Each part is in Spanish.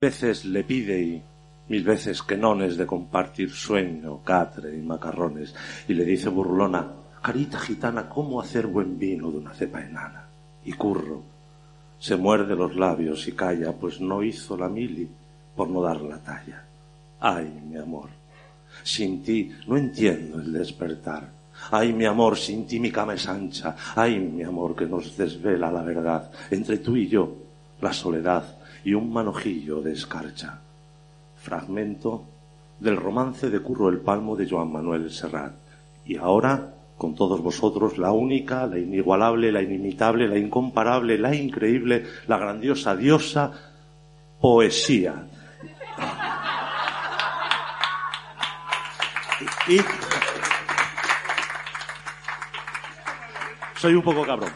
Veces le pide y mil veces que non es de compartir sueño, catre y macarrones, y le dice burlona, carita gitana, ¿cómo hacer buen vino de una cepa enana? Y curro, se muerde los labios y calla, pues no hizo la mili por no dar la talla. Ay, mi amor, sin ti no entiendo el despertar. Ay, mi amor, sin ti mi cama es ancha. Ay, mi amor, que nos desvela la verdad. Entre tú y yo, la soledad y un manojillo de escarcha. Fragmento del romance de Curro el Palmo de Joan Manuel Serrat. Y ahora, con todos vosotros, la única, la inigualable, la inimitable, la incomparable, la increíble, la grandiosa diosa, poesía. Y, soy un poco cabrón.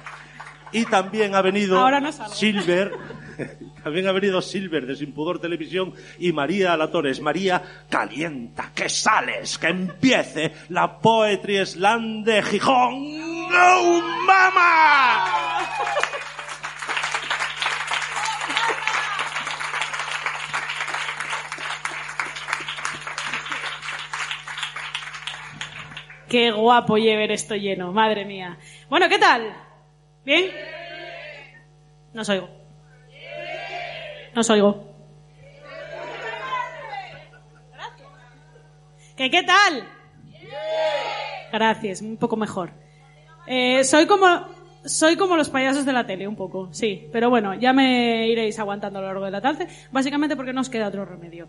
Y también ha venido Ahora no salgo. Silver, también ha venido Silver de Sin Pudor Televisión y María Latores. María, calienta, que sales, que empiece la Poetry Slam de Gijón. ¡No, mama! Qué guapo ver esto lleno, madre mía. Bueno, ¿qué tal? ¿Bien? No os oigo. No os oigo. ¿Qué, qué tal? Gracias, un poco mejor. Eh, soy como soy como los payasos de la tele, un poco, sí. Pero bueno, ya me iréis aguantando a lo largo de la tarde, básicamente porque no os queda otro remedio.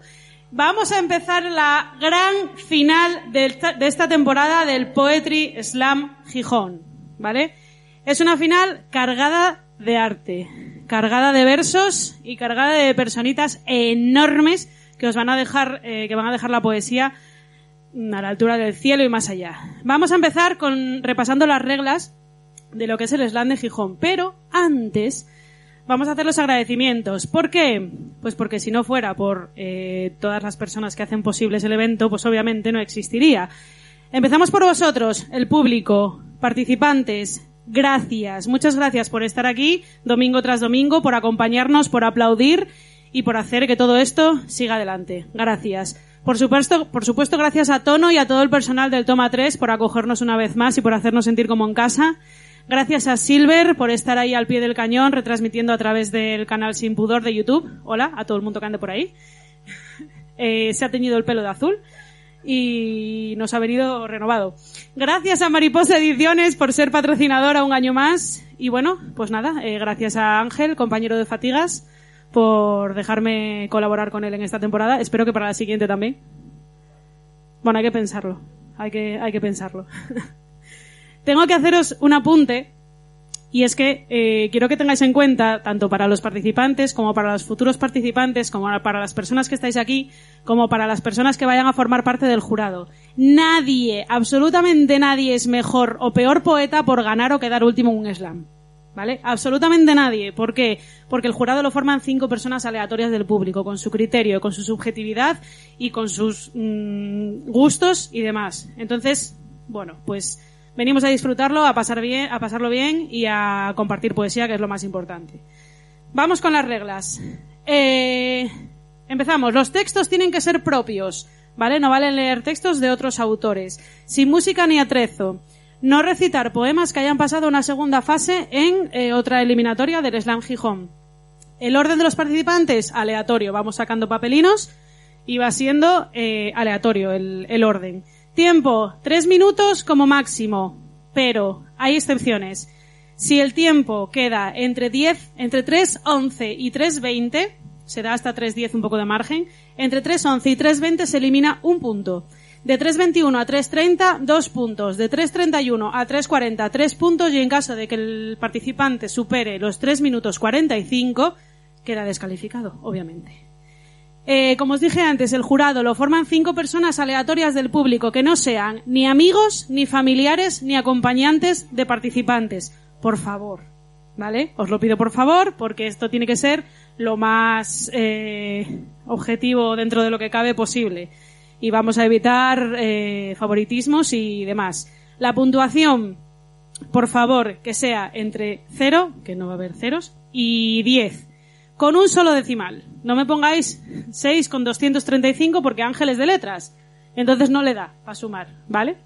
Vamos a empezar la gran final de esta, de esta temporada del Poetry Slam Gijón, ¿vale? Es una final cargada de arte, cargada de versos y cargada de personitas enormes que os van a dejar, eh, que van a dejar la poesía a la altura del cielo y más allá. Vamos a empezar repasando las reglas de lo que es el slam de Gijón, pero antes vamos a hacer los agradecimientos. ¿Por qué? Pues porque si no fuera por eh, todas las personas que hacen posibles el evento, pues obviamente no existiría. Empezamos por vosotros, el público, participantes, gracias, muchas gracias por estar aquí domingo tras domingo, por acompañarnos, por aplaudir y por hacer que todo esto siga adelante. Gracias. Por supuesto, por supuesto, gracias a Tono y a todo el personal del Toma 3 por acogernos una vez más y por hacernos sentir como en casa. Gracias a Silver por estar ahí al pie del cañón, retransmitiendo a través del canal Sin Pudor de YouTube. Hola a todo el mundo que ande por ahí. Eh, se ha teñido el pelo de azul y nos ha venido renovado. Gracias a Mariposa Ediciones por ser patrocinadora un año más. Y bueno, pues nada, eh, gracias a Ángel, compañero de Fatigas, por dejarme colaborar con él en esta temporada. Espero que para la siguiente también. Bueno, hay que pensarlo. Hay que, hay que pensarlo. Tengo que haceros un apunte y es que eh, quiero que tengáis en cuenta, tanto para los participantes como para los futuros participantes, como para las personas que estáis aquí, como para las personas que vayan a formar parte del jurado. Nadie, absolutamente nadie es mejor o peor poeta por ganar o quedar último en un slam. ¿Vale? Absolutamente nadie. ¿Por qué? Porque el jurado lo forman cinco personas aleatorias del público, con su criterio, con su subjetividad y con sus mm, gustos y demás. Entonces, bueno, pues venimos a disfrutarlo, a pasar bien, a pasarlo bien y a compartir poesía, que es lo más importante. Vamos con las reglas. Eh, empezamos. Los textos tienen que ser propios, ¿vale? No valen leer textos de otros autores. Sin música ni atrezo. No recitar poemas que hayan pasado una segunda fase en eh, otra eliminatoria del Slam Gijón. El orden de los participantes, aleatorio. Vamos sacando papelinos y va siendo eh, aleatorio el, el orden. Tiempo, tres minutos como máximo, pero hay excepciones. Si el tiempo queda entre 10, entre 3.11 y 3.20, se da hasta 3.10 un poco de margen, entre 3.11 y 3.20 se elimina un punto. De 3.21 a 3.30, dos puntos. De 3.31 a 3.40, tres puntos. Y en caso de que el participante supere los 3 minutos 45, queda descalificado, obviamente. Eh, como os dije antes, el jurado lo forman cinco personas aleatorias del público que no sean ni amigos, ni familiares, ni acompañantes de participantes. Por favor, ¿vale? Os lo pido por favor, porque esto tiene que ser lo más eh, objetivo dentro de lo que cabe posible. Y vamos a evitar eh, favoritismos y demás. La puntuación, por favor, que sea entre 0, que no va a haber ceros, y 10 con un solo decimal. No me pongáis 6 con 235 porque Ángeles de letras. Entonces no le da para sumar, ¿vale?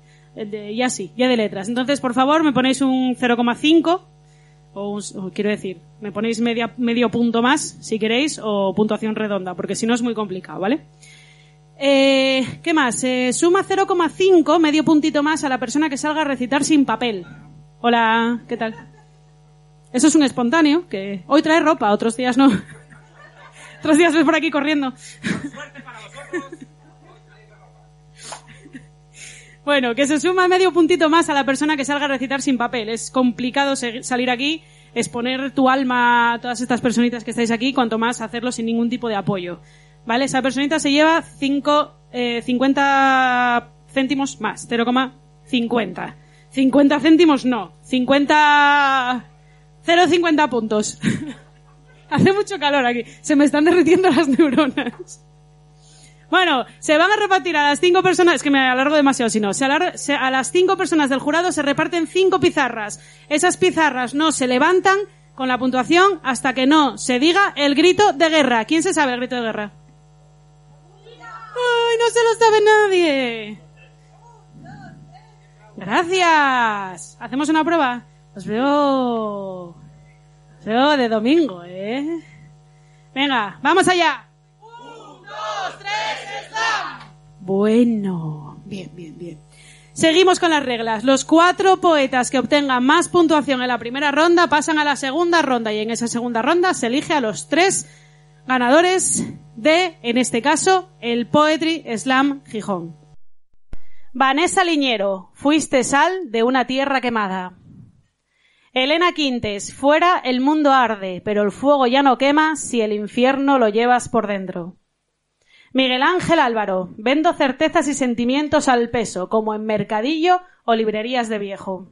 ya sí, ya de letras. Entonces, por favor, me ponéis un 0,5 o, o, quiero decir, me ponéis media, medio punto más si queréis o puntuación redonda, porque si no es muy complicado, ¿vale? Eh, ¿Qué más? Eh, suma 0,5, medio puntito más a la persona que salga a recitar sin papel. Hola, ¿qué tal? Eso es un espontáneo, que hoy trae ropa, otros días no. otros días ves por aquí corriendo. bueno, que se suma medio puntito más a la persona que salga a recitar sin papel. Es complicado salir aquí, exponer tu alma a todas estas personitas que estáis aquí, cuanto más hacerlo sin ningún tipo de apoyo. ¿Vale? Esa personita se lleva 5, eh, 50 céntimos más, 0,50. 50 céntimos no, 50 0,50 puntos. Hace mucho calor aquí. Se me están derritiendo las neuronas. Bueno, se van a repartir a las cinco personas, es que me alargo demasiado si no, se a las cinco personas del jurado se reparten cinco pizarras. Esas pizarras no se levantan con la puntuación hasta que no se diga el grito de guerra. ¿Quién se sabe el grito de guerra? ¡Ay, no se lo sabe nadie! Gracias. ¿Hacemos una prueba? Os veo. Veo de domingo, ¿eh? Venga, vamos allá. Un, dos, tres, slam. Bueno, bien, bien, bien. Seguimos con las reglas. Los cuatro poetas que obtengan más puntuación en la primera ronda pasan a la segunda ronda y en esa segunda ronda se elige a los tres ganadores de, en este caso, el Poetry Slam Gijón. Vanessa Liñero, fuiste sal de una tierra quemada. Elena Quintes, fuera el mundo arde, pero el fuego ya no quema si el infierno lo llevas por dentro. Miguel Ángel Álvaro, vendo certezas y sentimientos al peso, como en mercadillo o librerías de viejo.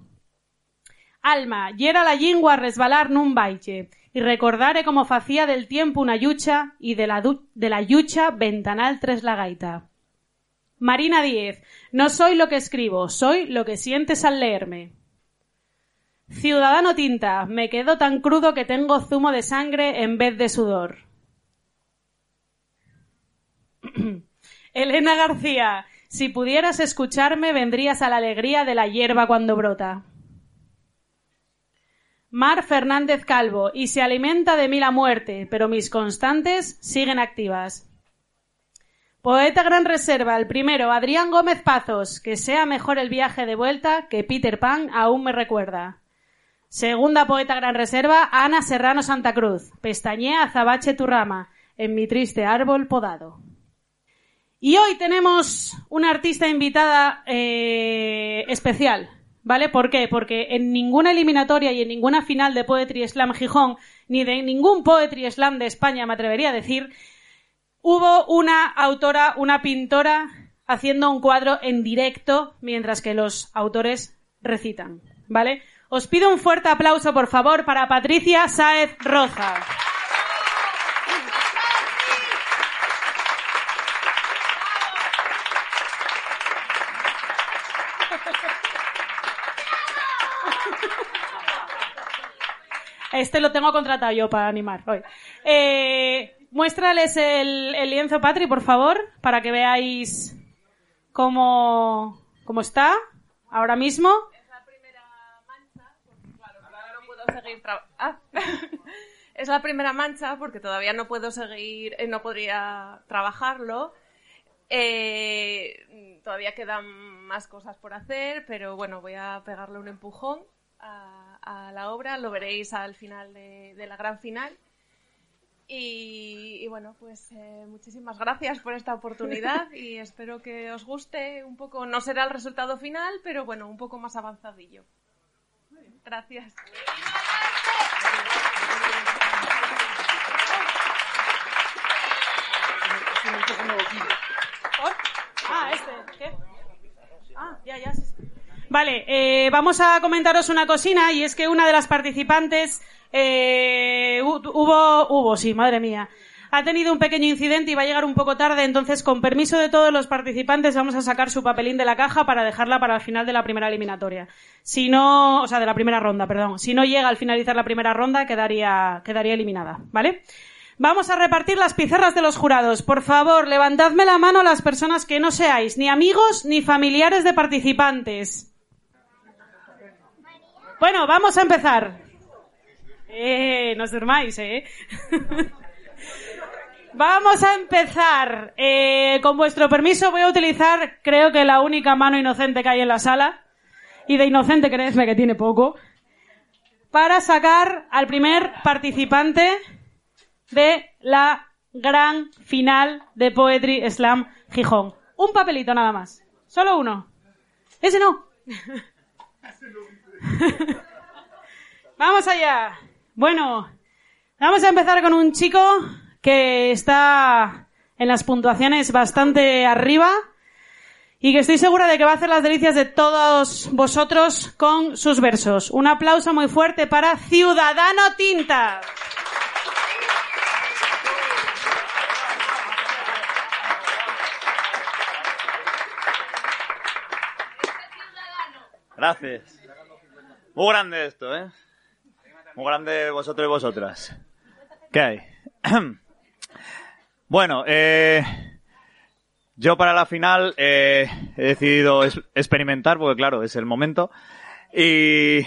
Alma, yera la lingua a resbalar nun baiche, y recordare como facía del tiempo una yucha, y de la, de la yucha ventanal tres la gaita. Marina Díez, no soy lo que escribo, soy lo que sientes al leerme. Ciudadano Tinta, me quedo tan crudo que tengo zumo de sangre en vez de sudor. Elena García, si pudieras escucharme vendrías a la alegría de la hierba cuando brota. Mar Fernández Calvo, y se alimenta de mí la muerte, pero mis constantes siguen activas. Poeta Gran Reserva, el primero, Adrián Gómez Pazos, que sea mejor el viaje de vuelta que Peter Pan aún me recuerda. Segunda poeta gran reserva, Ana Serrano Santa Cruz. Pestañea azabache tu rama, en mi triste árbol podado. Y hoy tenemos una artista invitada eh, especial, ¿vale? ¿Por qué? Porque en ninguna eliminatoria y en ninguna final de Poetry Slam Gijón, ni de ningún Poetry Slam de España, me atrevería a decir, hubo una autora, una pintora, haciendo un cuadro en directo mientras que los autores recitan, ¿vale? Os pido un fuerte aplauso, por favor, para Patricia Sáez Roza. Este lo tengo contratado yo para animar hoy. Eh, muéstrales el, el, lienzo, Patri, por favor, para que veáis cómo, cómo está ahora mismo. Ah. es la primera mancha porque todavía no puedo seguir, eh, no podría trabajarlo. Eh, todavía quedan más cosas por hacer, pero bueno, voy a pegarle un empujón a, la obra, lo veréis al final de, la gran final. Y, bueno, pues eh, muchísimas gracias por esta oportunidad y espero que os guste un poco. No será el resultado final, pero bueno, un poco más avanzadillo. Gracias. Ah, este, ah, vale, eh, vamos a comentaros una cocina y es que una de las participantes eh, hubo, hubo, sí, madre mía. Ha tenido un pequeño incidente y va a llegar un poco tarde, entonces con permiso de todos los participantes vamos a sacar su papelín de la caja para dejarla para el final de la primera eliminatoria. Si no, o sea, de la primera ronda, perdón. Si no llega al finalizar la primera ronda, quedaría, quedaría eliminada, vale Vamos a repartir las pizarras de los jurados. Por favor, levantadme la mano las personas que no seáis ni amigos ni familiares de participantes. Bueno, vamos a empezar. Eh, no os durmáis, eh. vamos a empezar. Eh, con vuestro permiso voy a utilizar, creo que la única mano inocente que hay en la sala. Y de inocente, creedme que tiene poco. Para sacar al primer participante de la gran final de Poetry Slam Gijón. Un papelito nada más. Solo uno. Ese no. Vamos allá. Bueno, vamos a empezar con un chico que está en las puntuaciones bastante arriba y que estoy segura de que va a hacer las delicias de todos vosotros con sus versos. Un aplauso muy fuerte para Ciudadano Tinta. Gracias. Muy grande esto, ¿eh? Muy grande vosotros y vosotras. ¿Qué hay? bueno, eh, yo para la final eh, he decidido experimentar, porque claro, es el momento. Y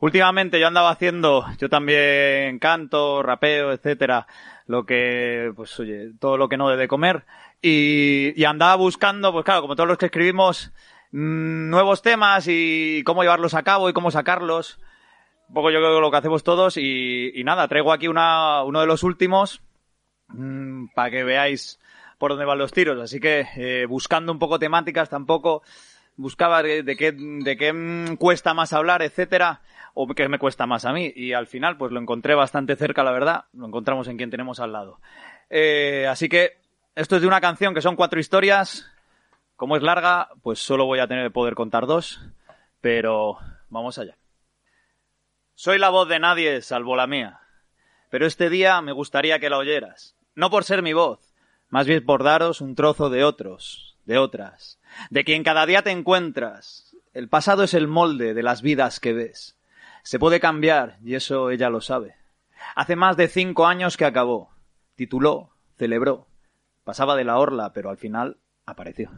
últimamente yo andaba haciendo, yo también canto, rapeo, etcétera, lo que, pues oye, todo lo que no debe de comer. Y, y andaba buscando, pues claro, como todos los que escribimos, nuevos temas y cómo llevarlos a cabo y cómo sacarlos. Un poco yo creo que lo que hacemos todos y, nada, traigo aquí una, uno de los últimos mm, para que veáis por dónde van los tiros. Así que eh, buscando un poco temáticas tampoco buscaba de, qué, de qué mm, cuesta más hablar, etcétera, o qué me cuesta más a mí. Y al final, pues lo encontré bastante cerca, la verdad. Lo encontramos en quien tenemos al lado. Eh, así que esto es de una canción que son cuatro historias. Como es larga, pues solo voy a tener poder contar dos. Pero vamos allá. Soy la voz de nadie, salvo la mía. Pero este día me gustaría que la oyeras. No por ser mi voz, más bien por daros un trozo de otros, de otras, de quien cada día te encuentras. El pasado es el molde de las vidas que ves. Se puede cambiar, y eso ella lo sabe. Hace más de cinco años que acabó. Tituló, celebró. Pasaba de la orla, pero al final apareció.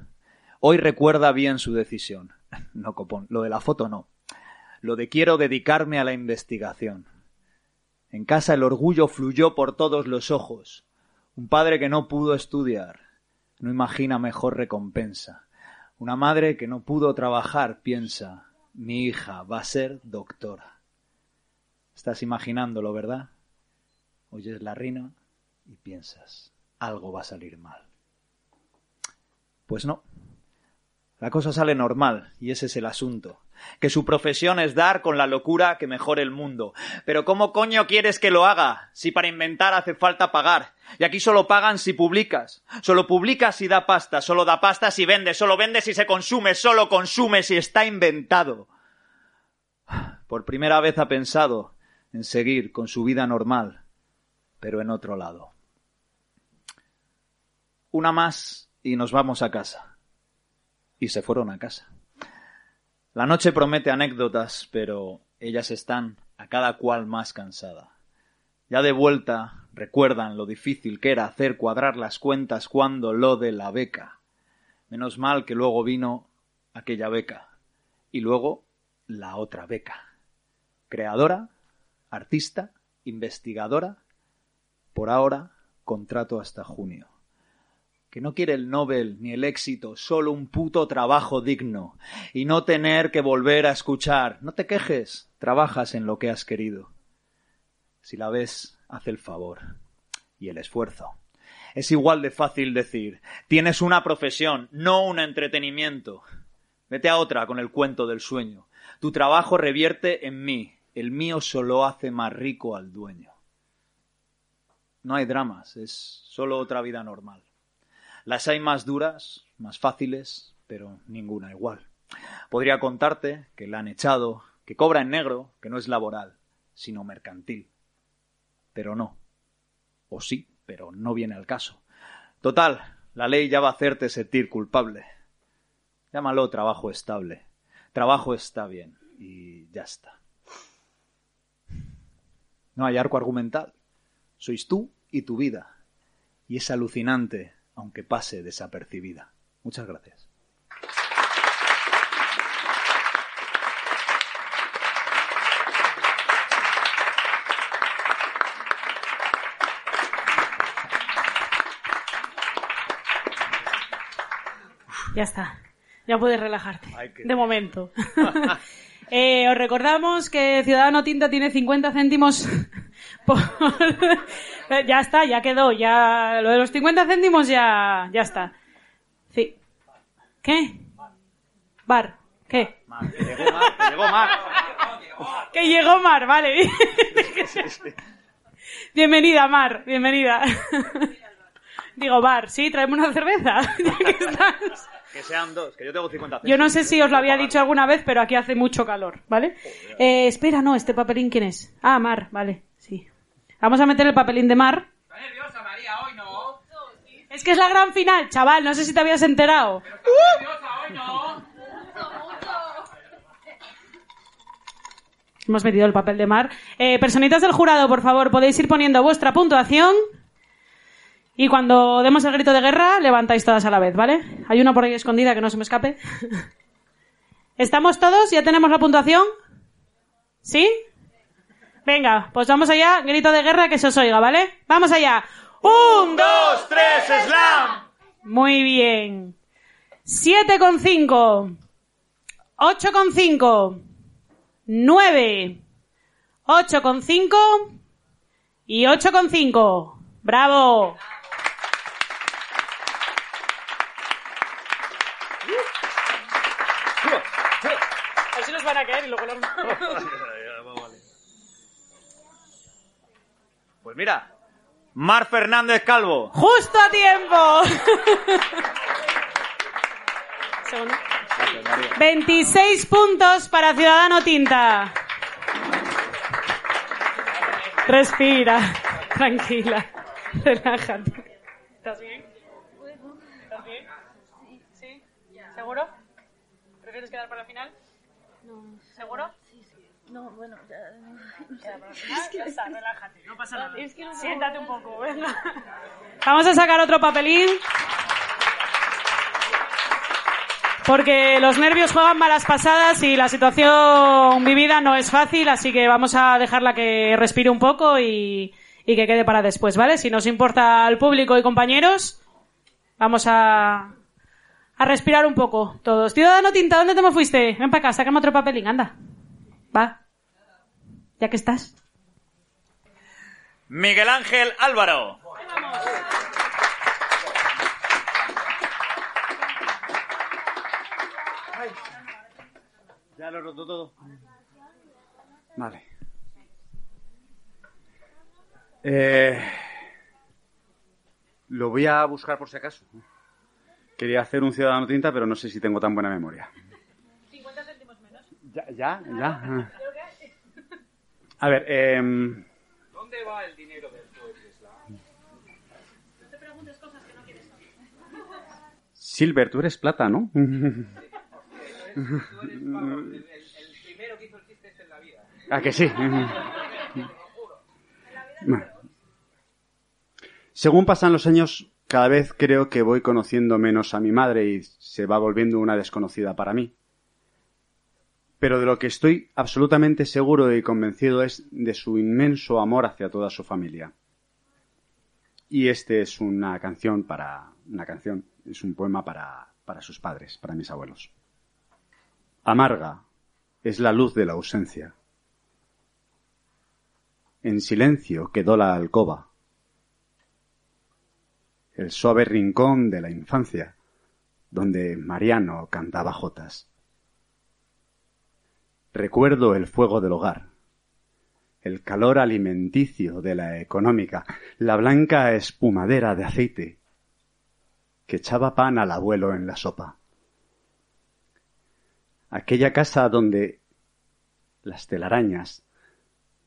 Hoy recuerda bien su decisión. No, copón, lo de la foto no. Lo de quiero dedicarme a la investigación. En casa el orgullo fluyó por todos los ojos. Un padre que no pudo estudiar no imagina mejor recompensa. Una madre que no pudo trabajar piensa, mi hija va a ser doctora. Estás imaginándolo, ¿verdad? Oyes la rina y piensas, algo va a salir mal. Pues no. La cosa sale normal, y ese es el asunto. Que su profesión es dar con la locura que mejore el mundo. Pero ¿cómo coño quieres que lo haga? Si para inventar hace falta pagar. Y aquí solo pagan si publicas. Solo publicas si da pasta. Solo da pasta si vende. Solo vende si se consume. Solo consume si está inventado. Por primera vez ha pensado en seguir con su vida normal, pero en otro lado. Una más y nos vamos a casa. Y se fueron a casa. La noche promete anécdotas, pero ellas están a cada cual más cansada. Ya de vuelta recuerdan lo difícil que era hacer cuadrar las cuentas cuando lo de la beca. Menos mal que luego vino aquella beca. Y luego la otra beca. Creadora, artista, investigadora. Por ahora, contrato hasta junio que no quiere el Nobel ni el éxito, solo un puto trabajo digno, y no tener que volver a escuchar. No te quejes, trabajas en lo que has querido. Si la ves, haz el favor y el esfuerzo. Es igual de fácil decir, tienes una profesión, no un entretenimiento. Vete a otra con el cuento del sueño. Tu trabajo revierte en mí, el mío solo hace más rico al dueño. No hay dramas, es solo otra vida normal. Las hay más duras, más fáciles, pero ninguna igual. Podría contarte que la han echado, que cobra en negro, que no es laboral, sino mercantil. Pero no. O sí, pero no viene al caso. Total, la ley ya va a hacerte sentir culpable. Llámalo trabajo estable. Trabajo está bien. Y ya está. No hay arco argumental. Sois tú y tu vida. Y es alucinante, aunque pase desapercibida. Muchas gracias. Ya está. Ya puedes relajarte. De momento. Eh, os recordamos que Ciudadano Tinta tiene 50 céntimos por... ya está, ya quedó. Ya... Lo de los 50 céntimos ya, ya está. Sí. ¿Qué? Bar. ¿Qué? Mar, que llegó Mar, que llegó Mar. Que llegó Mar, vale. Bienvenida, Mar, bienvenida. Digo, Bar, sí, traeme una cerveza. ya que estás. Que sean dos, que yo tengo 50 Yo no sé si os lo había dicho alguna vez, pero aquí hace mucho calor, ¿vale? Eh, espera, no, este papelín, ¿quién es? Ah, Mar, vale. Vamos a meter el papelín de Mar. nerviosa, María, hoy no. Es que es la gran final, chaval, no sé si te habías enterado. nerviosa, hoy no. Hemos metido el papel de Mar. Eh, personitas del jurado, por favor, podéis ir poniendo vuestra puntuación. Y cuando demos el grito de guerra, levantáis todas a la vez, ¿vale? Hay una por ahí escondida que no se me escape. ¿Estamos todos? ¿Ya tenemos la puntuación? ¿Sí? Venga, pues vamos allá. Grito de guerra que se os oiga, ¿vale? Vamos allá. ¡Un, dos, tres, slam! Muy bien. Siete con cinco. Ocho con cinco. Nueve. Ocho con cinco. Y ocho con cinco. ¡Bravo! Así nos van a caer y luego Pues mira, Mar Fernández Calvo. ¡Justo a tiempo! Segundo. 26 puntos para Ciudadano Tinta. Respira, tranquila, relájate. ¿Estás bien? ¿Estás bien? ¿Sí? ¿Seguro? ¿Prefieres quedar para la final? ¿Seguro? No, bueno, ya. Ya está, relájate, no pasa nada. Es que no Siéntate un poco, venga. Vamos a sacar otro papelín. Porque los nervios juegan malas pasadas y la situación vivida no es fácil, así que vamos a dejarla que respire un poco y, y que quede para después, ¿vale? Si nos importa al público y compañeros, vamos a, a respirar un poco todos. Ciudadano Tinta, ¿dónde te me fuiste? Ven para acá, sácame otro papelín, anda. Va. Ya que estás. Miguel Ángel Álvaro. Ya lo he roto todo. Vale. Eh, lo voy a buscar por si acaso. Quería hacer un ciudadano tinta, pero no sé si tengo tan buena memoria. 50 céntimos menos. Ya, ya, ya. A ver, em, ¿Dónde va el dinero del Slam? No te preguntes cosas que no quieres saber. Silver, tú eres plata, ¿no? Tú eres Pablo, el, el- el primero que hizo el chiste este en la vida. ¿A que sí? Bueno. Según pasan los años, cada vez creo que voy conociendo menos a mi madre y se va volviendo una desconocida para mí. Pero de lo que estoy absolutamente seguro y convencido es de su inmenso amor hacia toda su familia. Y este es una canción para. una canción, es un poema para, para sus padres, para mis abuelos. Amarga es la luz de la ausencia. En silencio quedó la alcoba, el suave rincón de la infancia, donde Mariano cantaba jotas. Recuerdo el fuego del hogar, el calor alimenticio de la económica, la blanca espumadera de aceite que echaba pan al abuelo en la sopa. Aquella casa donde las telarañas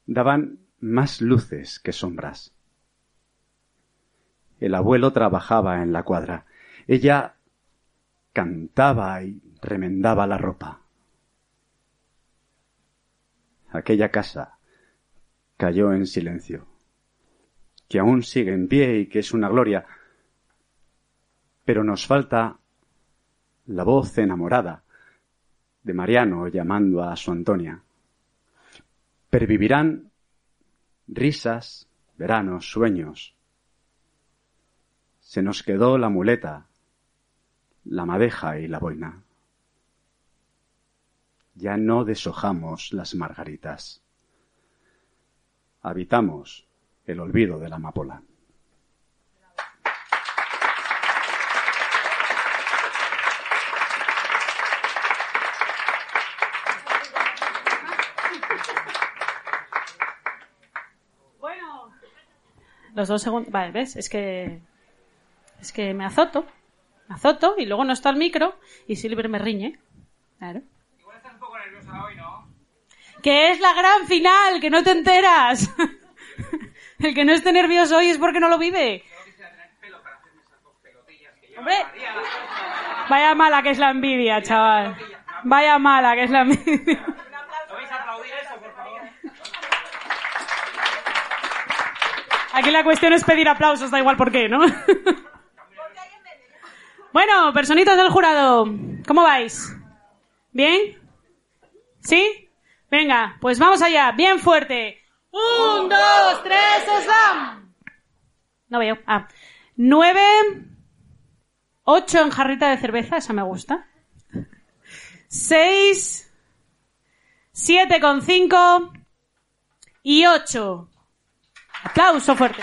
daban más luces que sombras. El abuelo trabajaba en la cuadra. Ella cantaba y remendaba la ropa. Aquella casa cayó en silencio, que aún sigue en pie y que es una gloria, pero nos falta la voz enamorada de Mariano llamando a su Antonia. Pervivirán risas, veranos, sueños. Se nos quedó la muleta, la madeja y la boina. Ya no deshojamos las margaritas. Habitamos el olvido de la amapola. Los dos segundos. Vale, ¿ves? Es que. Es que me azoto. Me azoto y luego no está el micro y Silver me riñe. Claro. Igual estás un poco nerviosa hoy, ¿no? Que es la gran final, que no te enteras. el que no esté nervioso hoy es porque no lo vive. Hombre, vaya mala que es la envidia, chaval. Vaya mala que es la envidia. Aquí la cuestión es pedir aplausos, da igual por qué, ¿no? bueno, personitas del jurado, ¿cómo vais? ¿Bien? ¿Sí? Venga, pues vamos allá, bien fuerte. Un, dos, tres, slam. No veo. Ah. Nueve. Ocho en jarrita de cerveza, esa me gusta. Seis. Siete con cinco. Y ocho. Aplauso fuerte.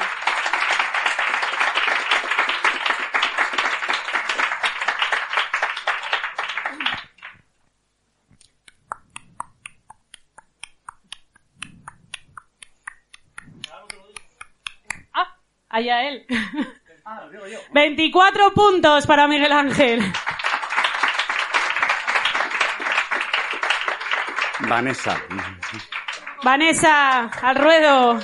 Ah, allá él. 24 puntos para Miguel Ángel. Vanessa. Vanessa, al ruedo.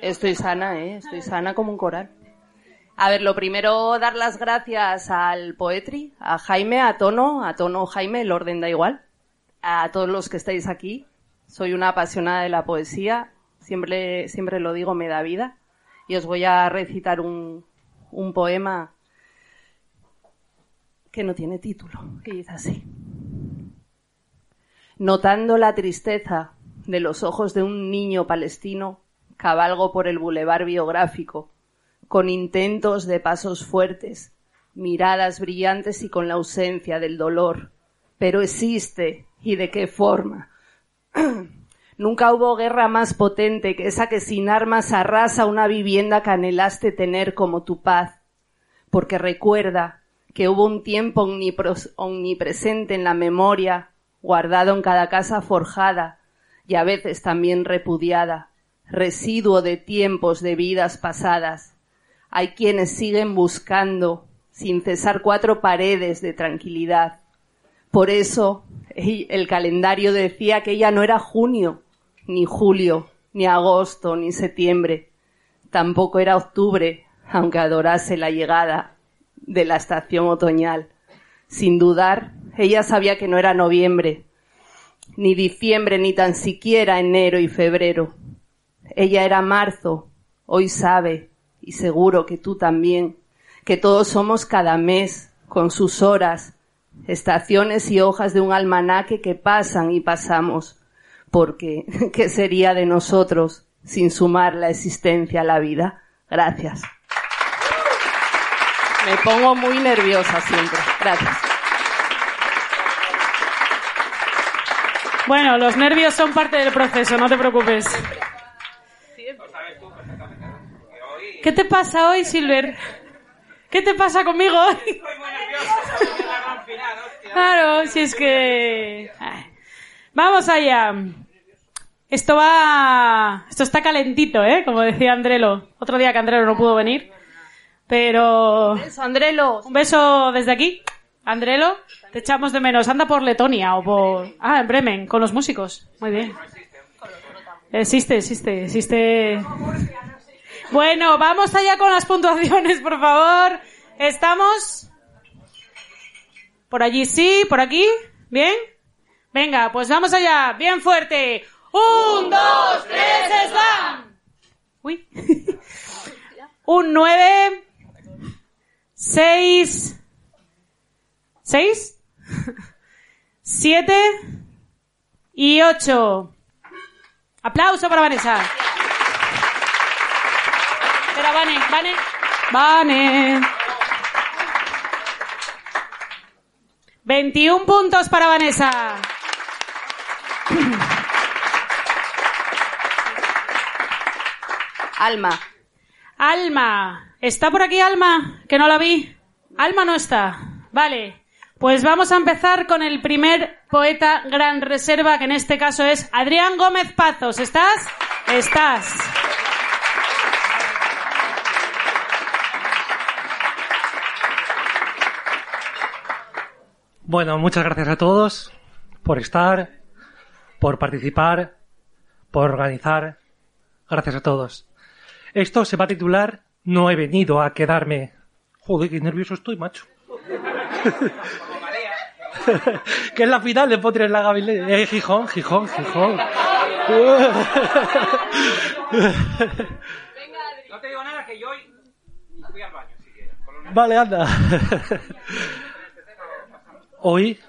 Estoy sana, ¿eh? Estoy sana como un coral. A ver, lo primero, dar las gracias al Poetry, a Jaime, a Tono, a Tono Jaime, el orden da igual, a todos los que estáis aquí. Soy una apasionada de la poesía, siempre, siempre lo digo, me da vida. Y os voy a recitar un, un poema que no tiene título, que dice así. Notando la tristeza de los ojos de un niño palestino, cabalgo por el bulevar biográfico, con intentos de pasos fuertes, miradas brillantes y con la ausencia del dolor. Pero existe, y de qué forma. Nunca hubo guerra más potente que esa que sin armas arrasa una vivienda que anhelaste tener como tu paz. Porque recuerda que hubo un tiempo omnipresente en la memoria, guardado en cada casa forjada y a veces también repudiada, residuo de tiempos de vidas pasadas. Hay quienes siguen buscando, sin cesar, cuatro paredes de tranquilidad. Por eso el calendario decía que ella no era junio, ni julio, ni agosto, ni septiembre. Tampoco era octubre, aunque adorase la llegada de la estación otoñal. Sin dudar, ella sabía que no era noviembre, ni diciembre, ni tan siquiera enero y febrero. Ella era marzo, hoy sabe, y seguro que tú también, que todos somos cada mes, con sus horas, estaciones y hojas de un almanaque que pasan y pasamos, porque ¿qué sería de nosotros sin sumar la existencia a la vida? Gracias. Me pongo muy nerviosa siempre. Gracias. Bueno, los nervios son parte del proceso, no te preocupes. ¿Qué te pasa hoy, Silver? ¿Qué te pasa conmigo hoy? Claro, si es que... Vamos allá. Esto va... Esto está calentito, ¿eh? Como decía Andrelo. Otro día que Andrelo no pudo venir. Pero... Un beso, Andrelo. Un beso desde aquí. Andrelo, te echamos de menos. Anda por Letonia o por... Ah, en Bremen, con los músicos. Muy bien. Existe, existe, existe. Bueno, vamos allá con las puntuaciones, por favor. Estamos... Por allí sí, por aquí. ¿Bien? Venga, pues vamos allá. Bien fuerte. Un, dos, tres, slam. Uy. Un nueve. Seis. Seis. Siete. Y ocho. Aplauso para Vanessa. Espera, Vane, Vane. 21 puntos para Vanessa. Alma. Alma. ¿Está por aquí Alma? Que no la vi. Alma no está. Vale. Pues vamos a empezar con el primer poeta gran reserva, que en este caso es Adrián Gómez Pazos. ¿Estás? Estás. Bueno, muchas gracias a todos por estar, por participar, por organizar. Gracias a todos. Esto se va a titular No he venido a quedarme. Joder, qué nervioso estoy, macho. que es la final de Potri en la Gavilé. Eh, Gijón, Gijón, Gijón. No te digo nada que yo hoy fui al baño, si quieres. Con una- Vale, anda. Hoy,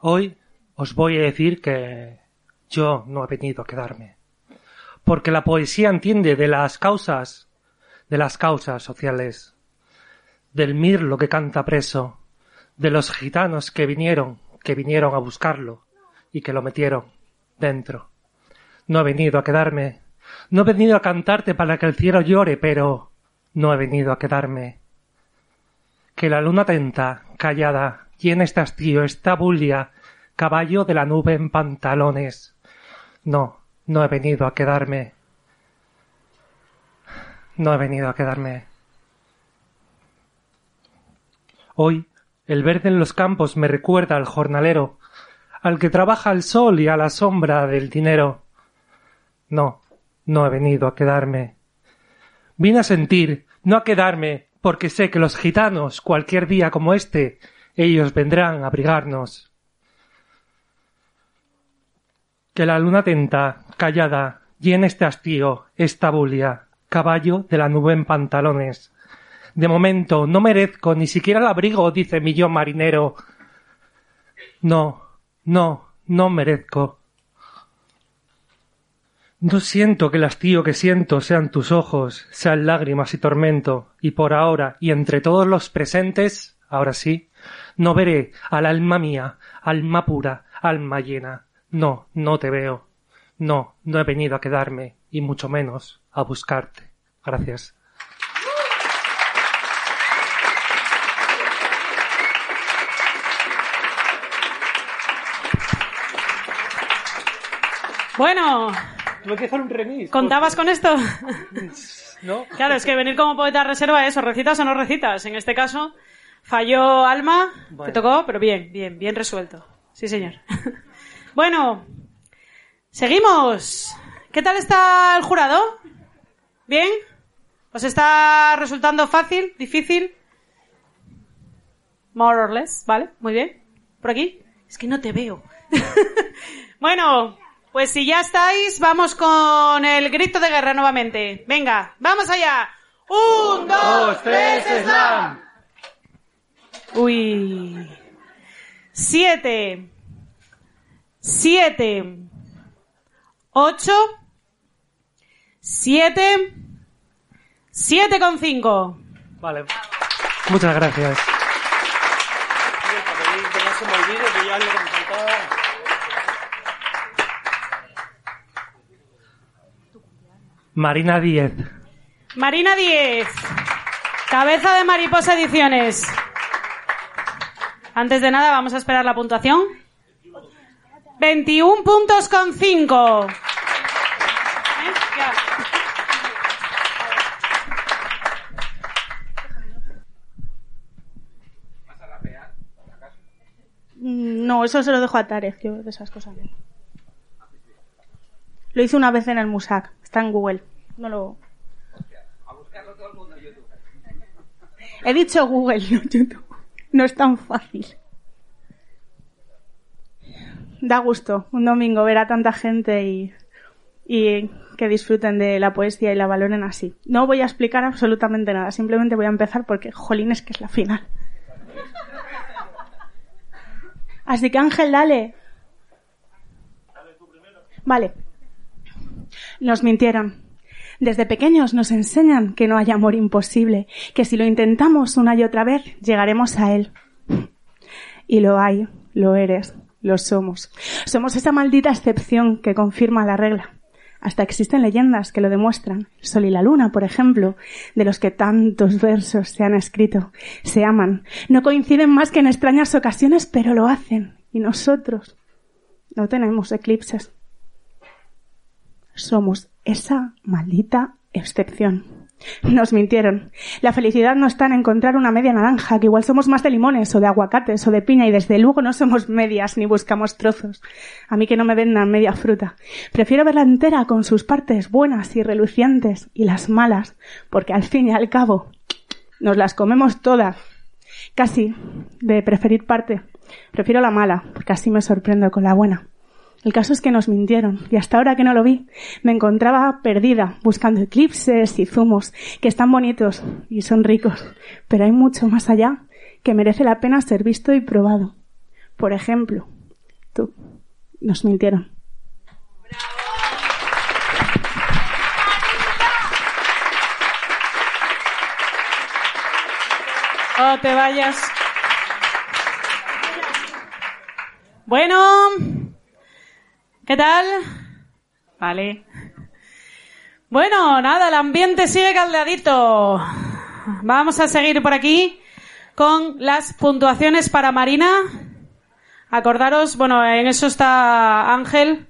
hoy os voy a decir que yo no he venido a quedarme. Porque la poesía entiende de las causas, de las causas sociales, del mirlo que canta preso, de los gitanos que vinieron, que vinieron a buscarlo y que lo metieron dentro. No he venido a quedarme, no he venido a cantarte para que el cielo llore, pero no he venido a quedarme. Que la luna atenta, callada, llena este hastío, esta bulia, caballo de la nube en pantalones. No, no he venido a quedarme. No he venido a quedarme. Hoy, el verde en los campos me recuerda al jornalero, al que trabaja al sol y a la sombra del dinero. No, no he venido a quedarme. Vine a sentir, no a quedarme, porque sé que los gitanos, cualquier día como este, ellos vendrán a abrigarnos. Que la luna atenta, callada, llene este hastío, esta bulia, caballo de la nube en pantalones. De momento no merezco ni siquiera el abrigo, dice mi yo marinero. No, no, no merezco. No siento que el hastío que siento sean tus ojos, sean lágrimas y tormento, y por ahora, y entre todos los presentes, ahora sí, no veré al alma mía, alma pura, alma llena. No, no te veo. No, no he venido a quedarme, y mucho menos a buscarte. Gracias. Bueno, Tuve que hacer un remix. ¿contabas con esto? ¿No? Claro, es que venir como poeta reserva es o recitas o no recitas. En este caso, falló Alma, Bueno. te tocó, pero bien, bien, bien resuelto. Sí, señor. bueno, seguimos. ¿Qué tal está el jurado? ¿Bien? ¿Os está resultando fácil? ¿Difícil? More or less, ¿vale? Muy bien. ¿Por aquí? Es que no te veo. bueno, pues si ya estáis, vamos con el grito de guerra nuevamente. Venga, vamos allá. Un, dos, tres, slam. Uy. Siete. Siete. Ocho. Siete. Siete con cinco. Vale. Muchas gracias. Que no se me olvide que ya lo que me faltaba. Marina Díez. Marina 10. Cabeza de Mariposa Ediciones. Antes de nada, vamos a esperar la puntuación. 21 puntos con 5. Mm, no, eso se lo dejo a Tarek, yo de esas cosas. Lo hice una vez en el Musac, está en Google. No lo. buscarlo todo el mundo en YouTube He dicho Google, no YouTube. No es tan fácil. Da gusto un domingo ver a tanta gente y, que disfruten de la poesía y la valoren así. No voy a explicar absolutamente nada, simplemente voy a empezar porque, jolín, es que es la final. Así que Ángel, dale. Vale. Nos mintieron. Desde pequeños nos enseñan que no hay amor imposible, que si lo intentamos una y otra vez llegaremos a él. Y lo hay, lo eres, lo somos. Somos esa maldita excepción que confirma la regla. Hasta existen leyendas que lo demuestran. Sol y la luna, por ejemplo, de los que tantos versos se han escrito, se aman. No coinciden más que en extrañas ocasiones, pero lo hacen. Y nosotros no tenemos eclipses. Somos esa maldita excepción. Nos mintieron. La felicidad no está en encontrar una media naranja, que igual somos más de limones o de aguacates o de piña y desde luego no somos medias ni buscamos trozos. A mí que no me vendan media fruta. Prefiero verla entera con sus partes buenas y relucientes y las malas, porque al fin y al cabo nos las comemos todas. Casi de preferir parte. Prefiero la mala, porque así me sorprendo con la buena. El caso es que nos mintieron y hasta ahora que no lo vi, me encontraba perdida buscando eclipses y zumos que están bonitos y son ricos, pero hay mucho más allá que merece la pena ser visto y probado. Por ejemplo, tú, nos mintieron. Oh, te vayas. Bueno, ¿qué tal? Vale. Bueno, nada, el ambiente sigue caldeadito. Vamos a seguir por aquí con las puntuaciones para Marina. Acordaros, bueno, en eso está Ángel,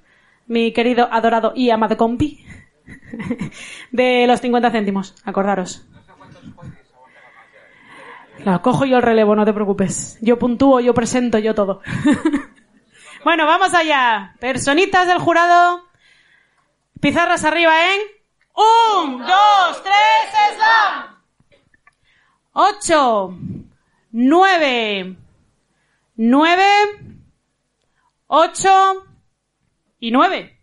mi querido, adorado y amado compi, de los 50 céntimos. Acordaros. La cojo yo el relevo, no te preocupes. Yo puntúo, yo presento, yo todo. bueno, vamos allá. Personitas del jurado. Pizarras arriba en. Un, dos, tres, slam. Ocho, nueve, nueve, ocho y nueve.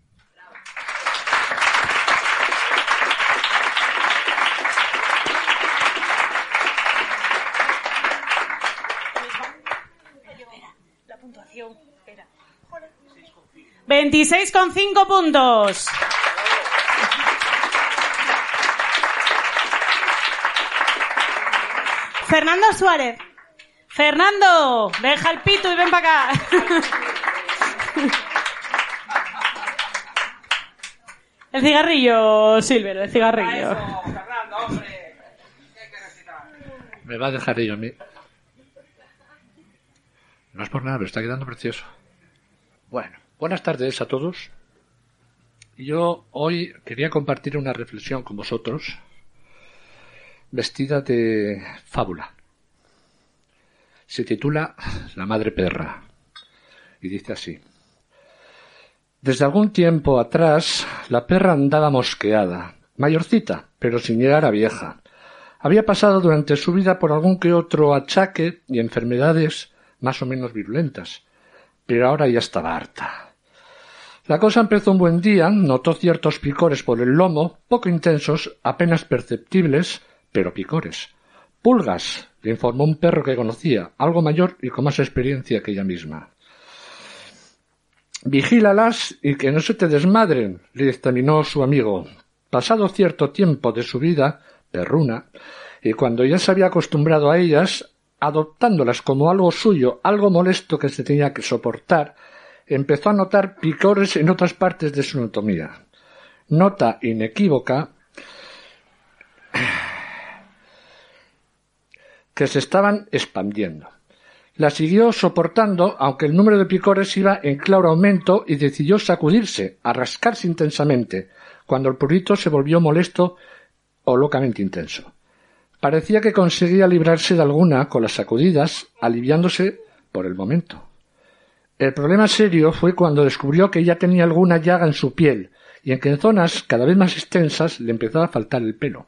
Veintiséis con cinco puntos. Fernando Suárez. Fernando, deja el pito y ven para acá. El cigarrillo, Silver, el cigarrillo. Me va a dejar ello a mí. No es por nada, pero está quedando precioso. Bueno, buenas tardes a todos. Yo hoy quería compartir una reflexión con vosotros vestida de fábula. Se titula La madre perra y dice así. Desde algún tiempo atrás la perra andaba mosqueada, mayorcita, pero sin llegar a vieja. Había pasado durante su vida por algún que otro achaque y enfermedades más o menos virulentas, pero ahora ya estaba harta. La cosa empezó un buen día, notó ciertos picores por el lomo, poco intensos, apenas perceptibles, pero picores. Pulgas, le informó un perro que conocía, algo mayor y con más experiencia que ella misma. Vigílalas y que no se te desmadren, le dictaminó su amigo. Pasado cierto tiempo de su vida, perruna, y cuando ya se había acostumbrado a ellas, adoptándolas como algo suyo, algo molesto que se tenía que soportar, empezó a notar picores en otras partes de su anatomía. Nota inequívoca que se estaban expandiendo. La siguió soportando, aunque el número de picores iba en claro aumento y decidió sacudirse, a rascarse intensamente, cuando el purito se volvió molesto o locamente intenso. Parecía que conseguía librarse de alguna con las sacudidas, aliviándose por el momento. El problema serio fue cuando descubrió que ya tenía alguna llaga en su piel y en que en zonas cada vez más extensas le empezaba a faltar el pelo,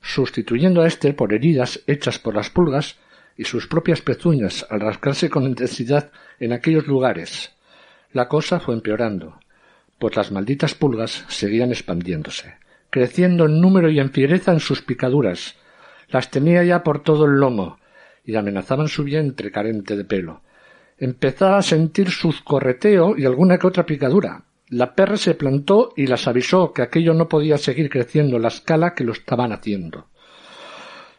sustituyendo a este por heridas hechas por las pulgas y sus propias pezuñas al rascarse con intensidad en aquellos lugares. La cosa fue empeorando, pues las malditas pulgas seguían expandiéndose, creciendo en número y en fiereza en sus picaduras. Las tenía ya por todo el lomo y amenazaban su vientre carente de pelo. Empezaba a sentir su correteo y alguna que otra picadura. La perra se plantó y las avisó que aquello no podía seguir creciendo la escala que lo estaban haciendo.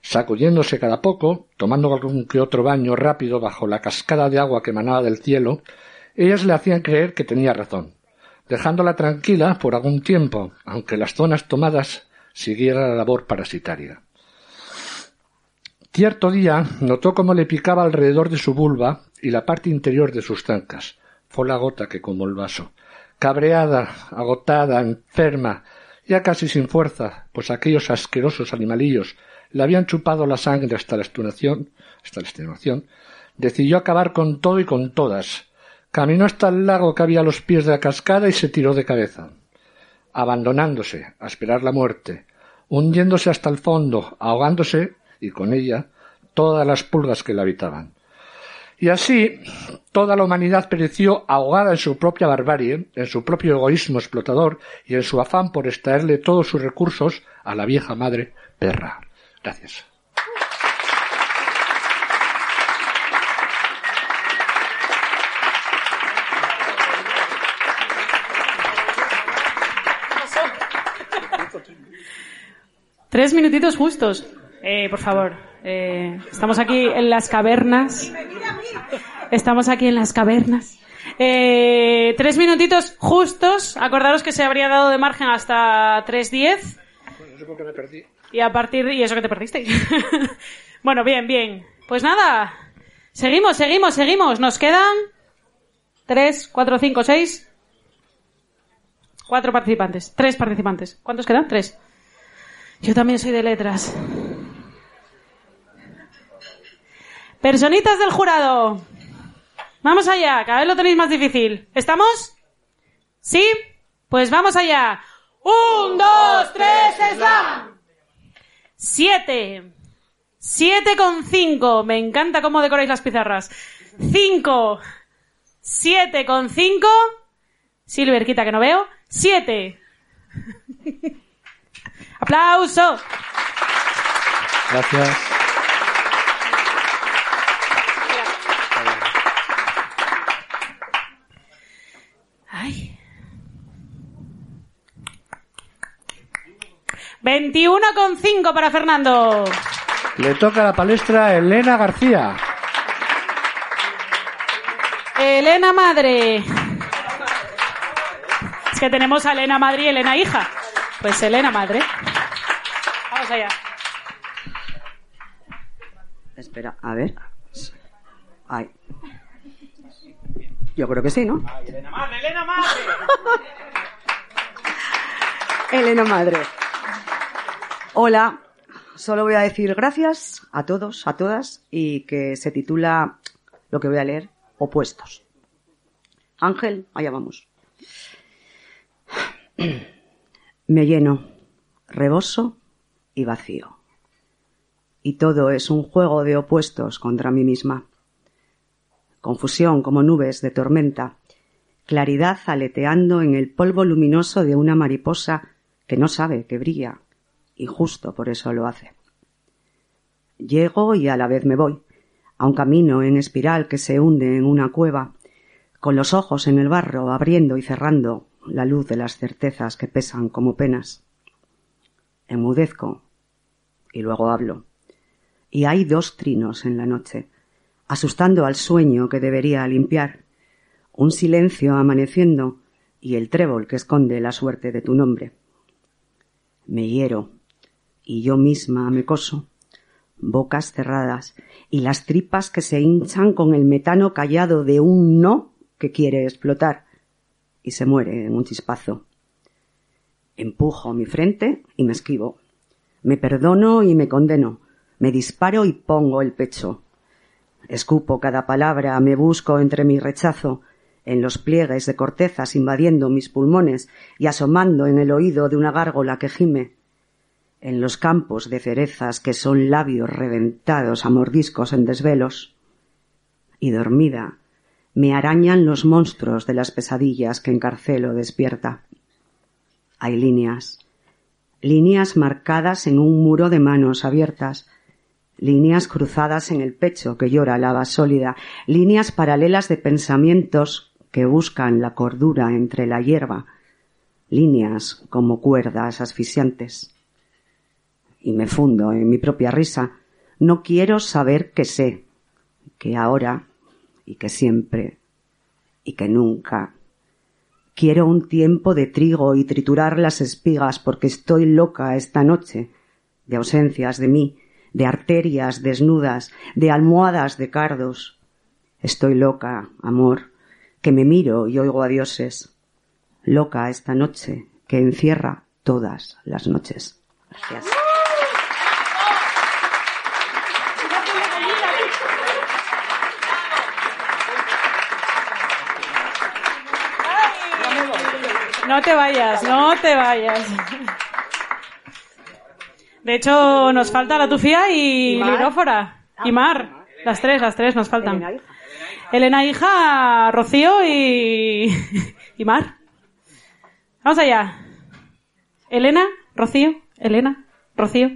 Sacudiéndose cada poco, tomando algún que otro baño rápido bajo la cascada de agua que emanaba del cielo, ellas le hacían creer que tenía razón, dejándola tranquila por algún tiempo, aunque las zonas tomadas siguiera la labor parasitaria. Cierto día notó cómo le picaba alrededor de su vulva y la parte interior de sus zancas. Fue la gota que como el vaso. Cabreada, agotada, enferma, ya casi sin fuerza, pues aquellos asquerosos animalillos le habían chupado la sangre hasta la extenuación, hasta la extenuación, decidió acabar con todo y con todas. Caminó hasta el lago que había a los pies de la cascada y se tiró de cabeza, abandonándose a esperar la muerte, hundiéndose hasta el fondo, ahogándose y con ella todas las pulgas que la habitaban. Y así toda la humanidad pereció ahogada en su propia barbarie, en su propio egoísmo explotador y en su afán por extraerle todos sus recursos a la vieja madre perra. Gracias. Tres minutitos justos. Eh, por favor. Eh, estamos aquí en las cavernas. Estamos aquí en las cavernas. Eh, tres minutitos justos. Acordaros que se habría dado de margen hasta 3.10. No sé por qué me perdí. Y a partir y eso que te perdiste. bueno, bien, bien. Pues nada. Seguimos, seguimos, seguimos. Nos quedan tres, cuatro, cinco, seis. Cuatro participantes. Tres participantes. ¿Cuántos quedan? Tres. Yo también soy de letras. Personitas del jurado. Vamos allá, cada vez lo tenéis más difícil. ¿Estamos? ¿Sí? Pues vamos allá. Un, dos, tres, slam. Siete. Siete con cinco. Me encanta cómo decoráis las pizarras. Cinco. Siete con cinco. Silver, quita que no veo. Siete. ¡Aplauso! Gracias. 21,5 para Fernando. Le toca la palestra a Elena García. Elena Madre. Es que tenemos a Elena Madre y Elena Hija. Pues Elena Madre. Vamos allá. Espera, a ver. Ay. Yo creo que sí, ¿no? Elena Madre, Elena Madre. Elena Madre. Hola, solo voy a decir gracias a todos, a todas, y que se titula lo que voy a leer, Opuestos. Ángel, allá vamos. Me lleno, reboso y vacío. Y todo es un juego de opuestos contra mí misma. Confusión como nubes de tormenta, claridad aleteando en el polvo luminoso de una mariposa que no sabe que brilla, y justo por eso lo hace. Llego y a la vez me voy, a un camino en espiral que se hunde en una cueva, con los ojos en el barro, abriendo y cerrando la luz de las certezas que pesan como penas. Enmudezco y luego hablo. Y hay dos trinos en la noche, asustando al sueño que debería limpiar, un silencio amaneciendo y el trébol que esconde la suerte de tu nombre. Me hiero y yo misma me coso, bocas cerradas y las tripas que se hinchan con el metano callado de un no que quiere explotar y se muere en un chispazo. Empujo mi frente y me esquivo. Me perdono y me condeno. Me disparo y pongo el pecho. Escupo cada palabra, me busco entre mi rechazo en los pliegues de cortezas invadiendo mis pulmones y asomando en el oído de una gárgola que gime, en los campos de cerezas que son labios reventados a mordiscos en desvelos, y dormida me arañan los monstruos de las pesadillas que encarcelo despierta. Hay líneas, líneas marcadas en un muro de manos abiertas, líneas cruzadas en el pecho que llora lava sólida, líneas paralelas de pensamientos que buscan la cordura entre la hierba, líneas como cuerdas asfixiantes. Y me fundo en mi propia risa. No quiero saber que sé, que ahora y que siempre y que nunca. Quiero un tiempo de trigo y triturar las espigas porque estoy loca esta noche, de ausencias de mí, de arterias desnudas, de almohadas de cardos. Estoy loca, amor, que me miro y oigo a dioses. Loca esta noche que encierra todas las noches. Gracias. No te vayas, no te vayas. De hecho, nos falta la Tufía y, ¿Y Mar? Librófora. Y Mar. Las tres, las tres nos faltan. Elena hija, Rocío y, y Mar. Vamos allá. Elena, Rocío, Elena, Rocío.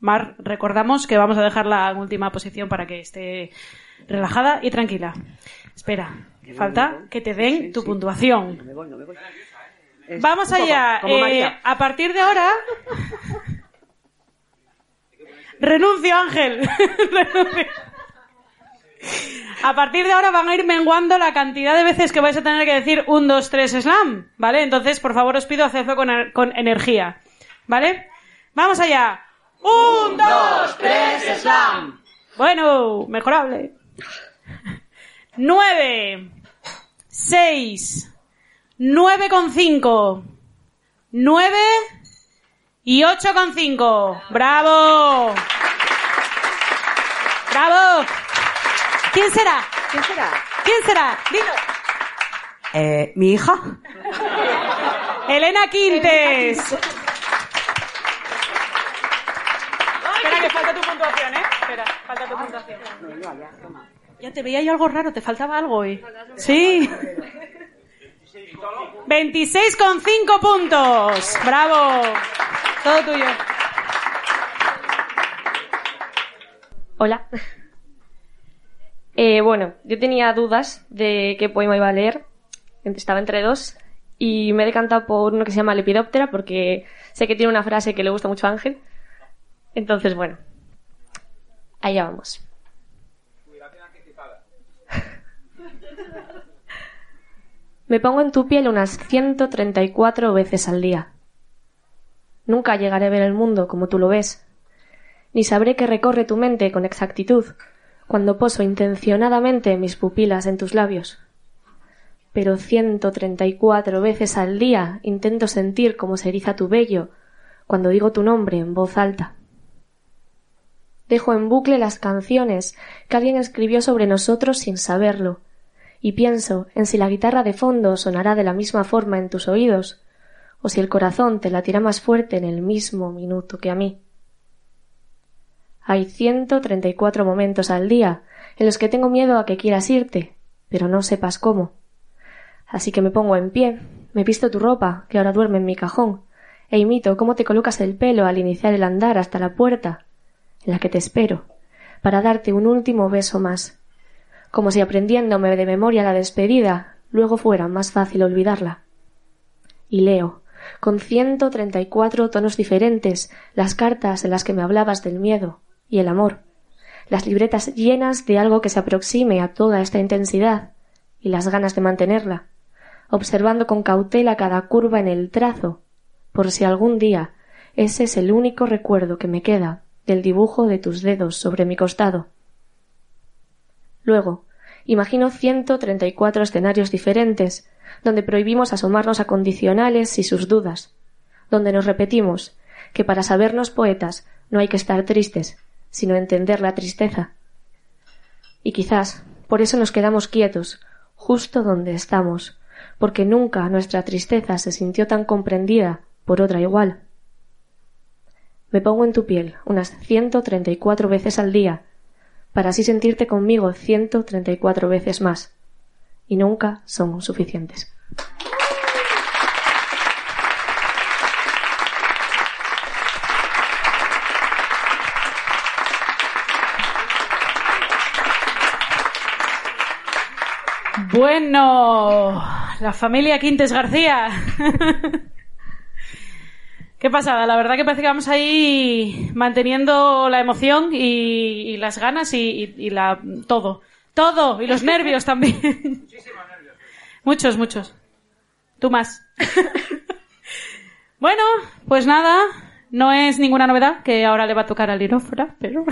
Mar, recordamos que vamos a dejarla en última posición para que esté relajada y tranquila. Espera, que falta que te den tu puntuación. No me voy, no me voy. Es Vamos poco allá. eh, a partir de ahora. Renuncio, Ángel. Renuncio. A partir de ahora van a ir menguando la cantidad de veces que vais a tener que decir un, dos, tres, slam. ¿Vale? Entonces, por favor, os pido hacerlo con, er- con energía. ¿Vale? Vamos allá. Un, dos, tres, slam. Bueno, mejorable. Nueve. Seis. Nueve con cinco. Nueve y ocho con cinco. ¡Bravo! ¡Bravo! ¿Quién será? ¿Quién será? ¿Quién será? Dilo. Eh, mi hija. Elena Quintes. Espera, que falta tu puntuación, ¿eh? Espera, falta tu puntuación. Ya te veía yo algo raro, te faltaba algo hoy. Sí. 26,5 puntos. Bravo. Todo tuyo. Hola. Eh, bueno, yo tenía dudas de qué poema iba a leer. Estaba entre dos. Y me he decantado por uno que se llama Lepidóptera porque sé que tiene una frase que le gusta mucho a Ángel. Entonces, bueno. Allá vamos. Me pongo en tu piel unas 134 veces al día. Nunca llegaré a ver el mundo como tú lo ves, ni sabré que recorre tu mente con exactitud cuando poso intencionadamente mis pupilas en tus labios. Pero 134 veces al día intento sentir cómo se eriza tu vello cuando digo tu nombre en voz alta. Dejo en bucle las canciones que alguien escribió sobre nosotros sin saberlo, y pienso en si la guitarra de fondo sonará de la misma forma en tus oídos, o si el corazón te latirá más fuerte en el mismo minuto que a mí. Hay ciento treinta y cuatro momentos al día en los que tengo miedo a que quieras irte, pero no sepas cómo. Así que me pongo en pie, me visto tu ropa, que ahora duerme en mi cajón, e imito cómo te colocas el pelo al iniciar el andar hasta la puerta, en la que te espero, para darte un último beso más, como si aprendiéndome de memoria la despedida, luego fuera más fácil olvidarla. Y leo, con ciento treinta y cuatro tonos diferentes, las cartas en las que me hablabas del miedo y el amor, las libretas llenas de algo que se aproxime a toda esta intensidad y las ganas de mantenerla, observando con cautela cada curva en el trazo, por si algún día ese es el único recuerdo que me queda del dibujo de tus dedos sobre mi costado. Luego, imagino ciento treinta y cuatro escenarios diferentes, donde prohibimos asomarnos a condicionales y sus dudas, donde nos repetimos que para sabernos poetas no hay que estar tristes, sino entender la tristeza. Y quizás por eso nos quedamos quietos, justo donde estamos, porque nunca nuestra tristeza se sintió tan comprendida por otra igual. Me pongo en tu piel unas 134 veces al día, para así sentirte conmigo 134 veces más, y nunca son suficientes. Bueno, la familia Quintes García. Qué pasada, la verdad que parece que vamos ahí manteniendo la emoción y, y las ganas y, y- y la todo. Todo, y los nervios también. Muchos, muchos. Tú más. bueno, pues nada, no es ninguna novedad que ahora le va a tocar al Lirófora, pero...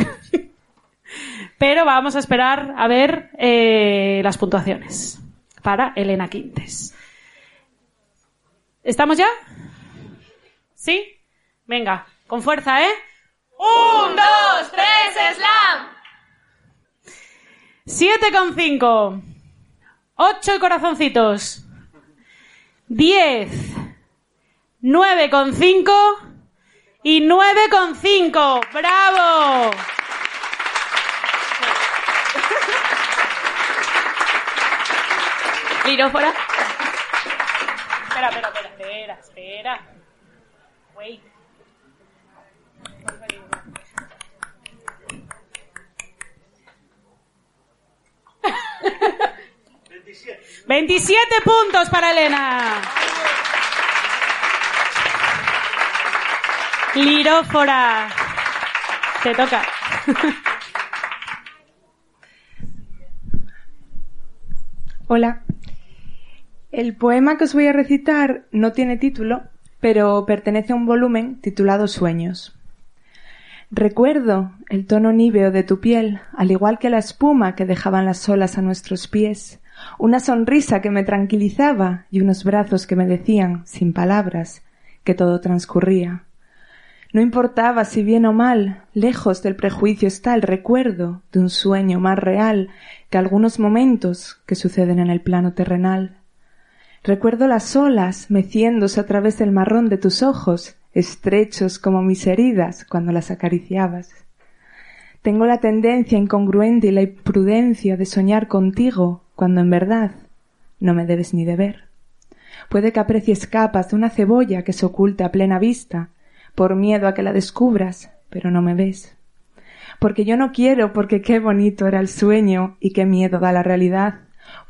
pero vamos a esperar a ver eh, las puntuaciones para Elena Quintes. ¿Estamos ya? ¿Sí? Venga, con fuerza, ¿eh? ¡Un, dos, tres, slam! Siete con cinco. Ocho corazoncitos. Diez. Nueve con cinco. Y nueve con cinco. ¡Bravo! Lirófora. Espera, espera, espera, espera, espera. Wait. 27 puntos para Elena. Lirófora. Te toca. Hola. El poema que os voy a recitar no tiene título, pero pertenece a un volumen titulado Sueños. Recuerdo el tono níveo de tu piel, al igual que la espuma que dejaban las olas a nuestros pies, una sonrisa que me tranquilizaba y unos brazos que me decían, sin palabras, que todo transcurría. No importaba si bien o mal, lejos del prejuicio está el recuerdo de un sueño más real que algunos momentos que suceden en el plano terrenal. Recuerdo las olas meciéndose a través del marrón de tus ojos, estrechos como mis heridas cuando las acariciabas. Tengo la tendencia incongruente y la imprudencia de soñar contigo cuando en verdad no me debes ni de ver. Puede que aprecies capas de una cebolla que se oculta a plena vista, por miedo a que la descubras, pero no me ves. Porque yo no quiero, porque qué bonito era el sueño y qué miedo da la realidad,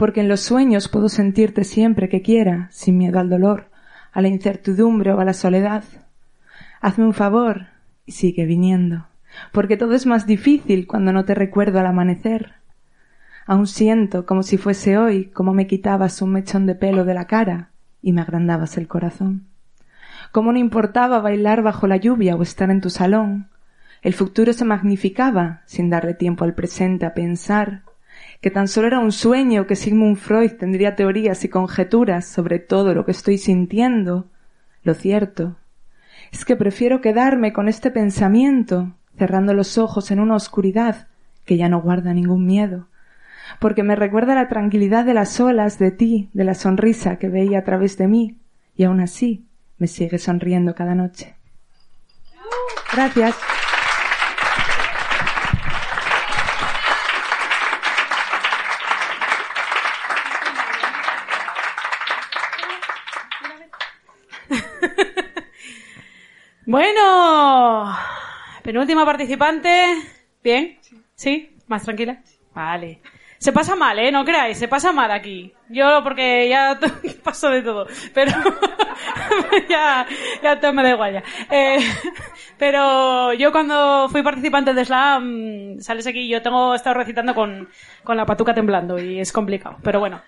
porque en los sueños puedo sentirte siempre que quiera, sin miedo al dolor, a la incertidumbre o a la soledad. Hazme un favor y sigue viniendo, porque todo es más difícil cuando no te recuerdo al amanecer. Aún siento como si fuese hoy como me quitabas un mechón de pelo de la cara y me agrandabas el corazón. Cómo no importaba bailar bajo la lluvia o estar en tu salón. El futuro se magnificaba sin darle tiempo al presente a pensar que tan solo era un sueño que Sigmund Freud tendría teorías y conjeturas sobre todo lo que estoy sintiendo. Lo cierto es que prefiero quedarme con este pensamiento, cerrando los ojos en una oscuridad que ya no guarda ningún miedo, porque me recuerda la tranquilidad de las olas, de ti, de la sonrisa que veía a través de mí, y aún así me sigue sonriendo cada noche. Gracias. Bueno, penúltima participante. Bien, ¿sí? ¿Más tranquila? Vale. Se pasa mal, ¿eh? No creáis, se pasa mal aquí. Yo porque ya paso de todo, pero ya, ya todo me da igual ya. Eh, pero yo cuando fui participante de Slam, sales aquí, yo tengo estado recitando con, con la patuca temblando y es complicado, pero bueno.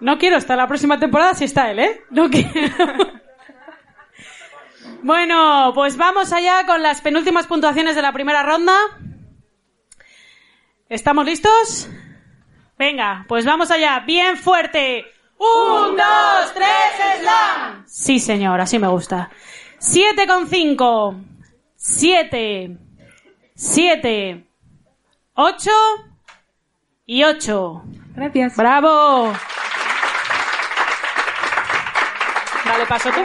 No quiero estar la próxima temporada si está él, ¿eh? No quiero. Bueno, pues vamos allá con las penúltimas puntuaciones de la primera ronda. ¿Estamos listos? Venga, pues vamos allá, bien fuerte. Un, dos, tres, slam. Sí, señor, así me gusta. Siete con cinco. Siete. Siete. 8 y 8. Gracias. ¡Bravo! Vale, paso tú.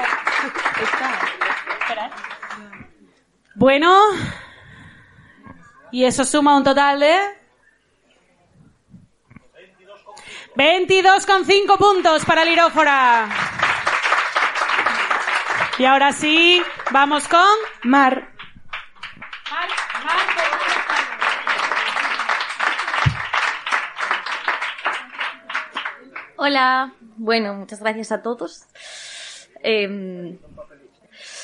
Bueno, y eso suma un total de 22,5 puntos para Lirófora. Y ahora sí, vamos con Mar. Hola, bueno, muchas gracias a todos. Eh,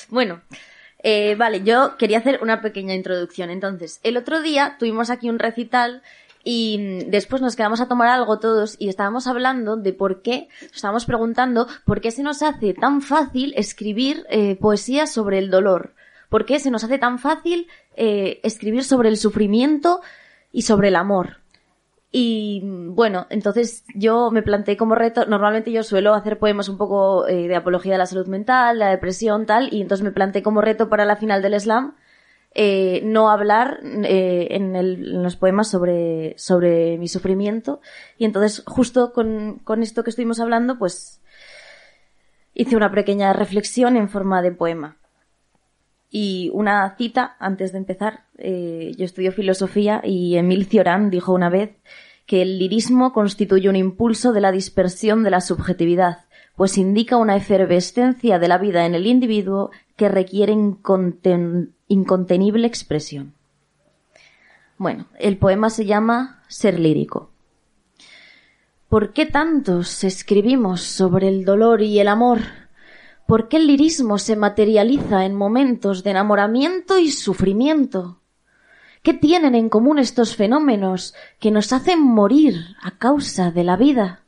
bueno, eh, vale, yo quería hacer una pequeña introducción. Entonces, el otro día tuvimos aquí un recital y mm, después nos quedamos a tomar algo todos y estábamos hablando de por qué, estábamos preguntando por qué se nos hace tan fácil escribir eh, poesía sobre el dolor. ¿Por qué se nos hace tan fácil eh, escribir sobre el sufrimiento y sobre el amor? Y bueno, entonces yo me planteé como reto, normalmente yo suelo hacer poemas un poco eh, de apología de la salud mental, la depresión, tal, y entonces me planteé como reto para la final del slam eh, no hablar eh, en, el- en los poemas sobre, sobre mi sufrimiento. Y entonces justo con, con esto que estuvimos hablando, pues hice una pequeña reflexión en forma de poema. Y una cita antes de empezar. eh, yo estudio filosofía y Emil Cioran dijo una vez que el lirismo constituye un impulso de la dispersión de la subjetividad, pues indica una efervescencia de la vida en el individuo que requiere inconten- incontenible expresión. Bueno, el poema se llama Ser lírico. ¿Por qué tantos escribimos sobre el dolor y el amor? ¿Por qué el lirismo se materializa en momentos de enamoramiento y sufrimiento? ¿Qué tienen en común estos fenómenos que nos hacen morir a causa de la vida?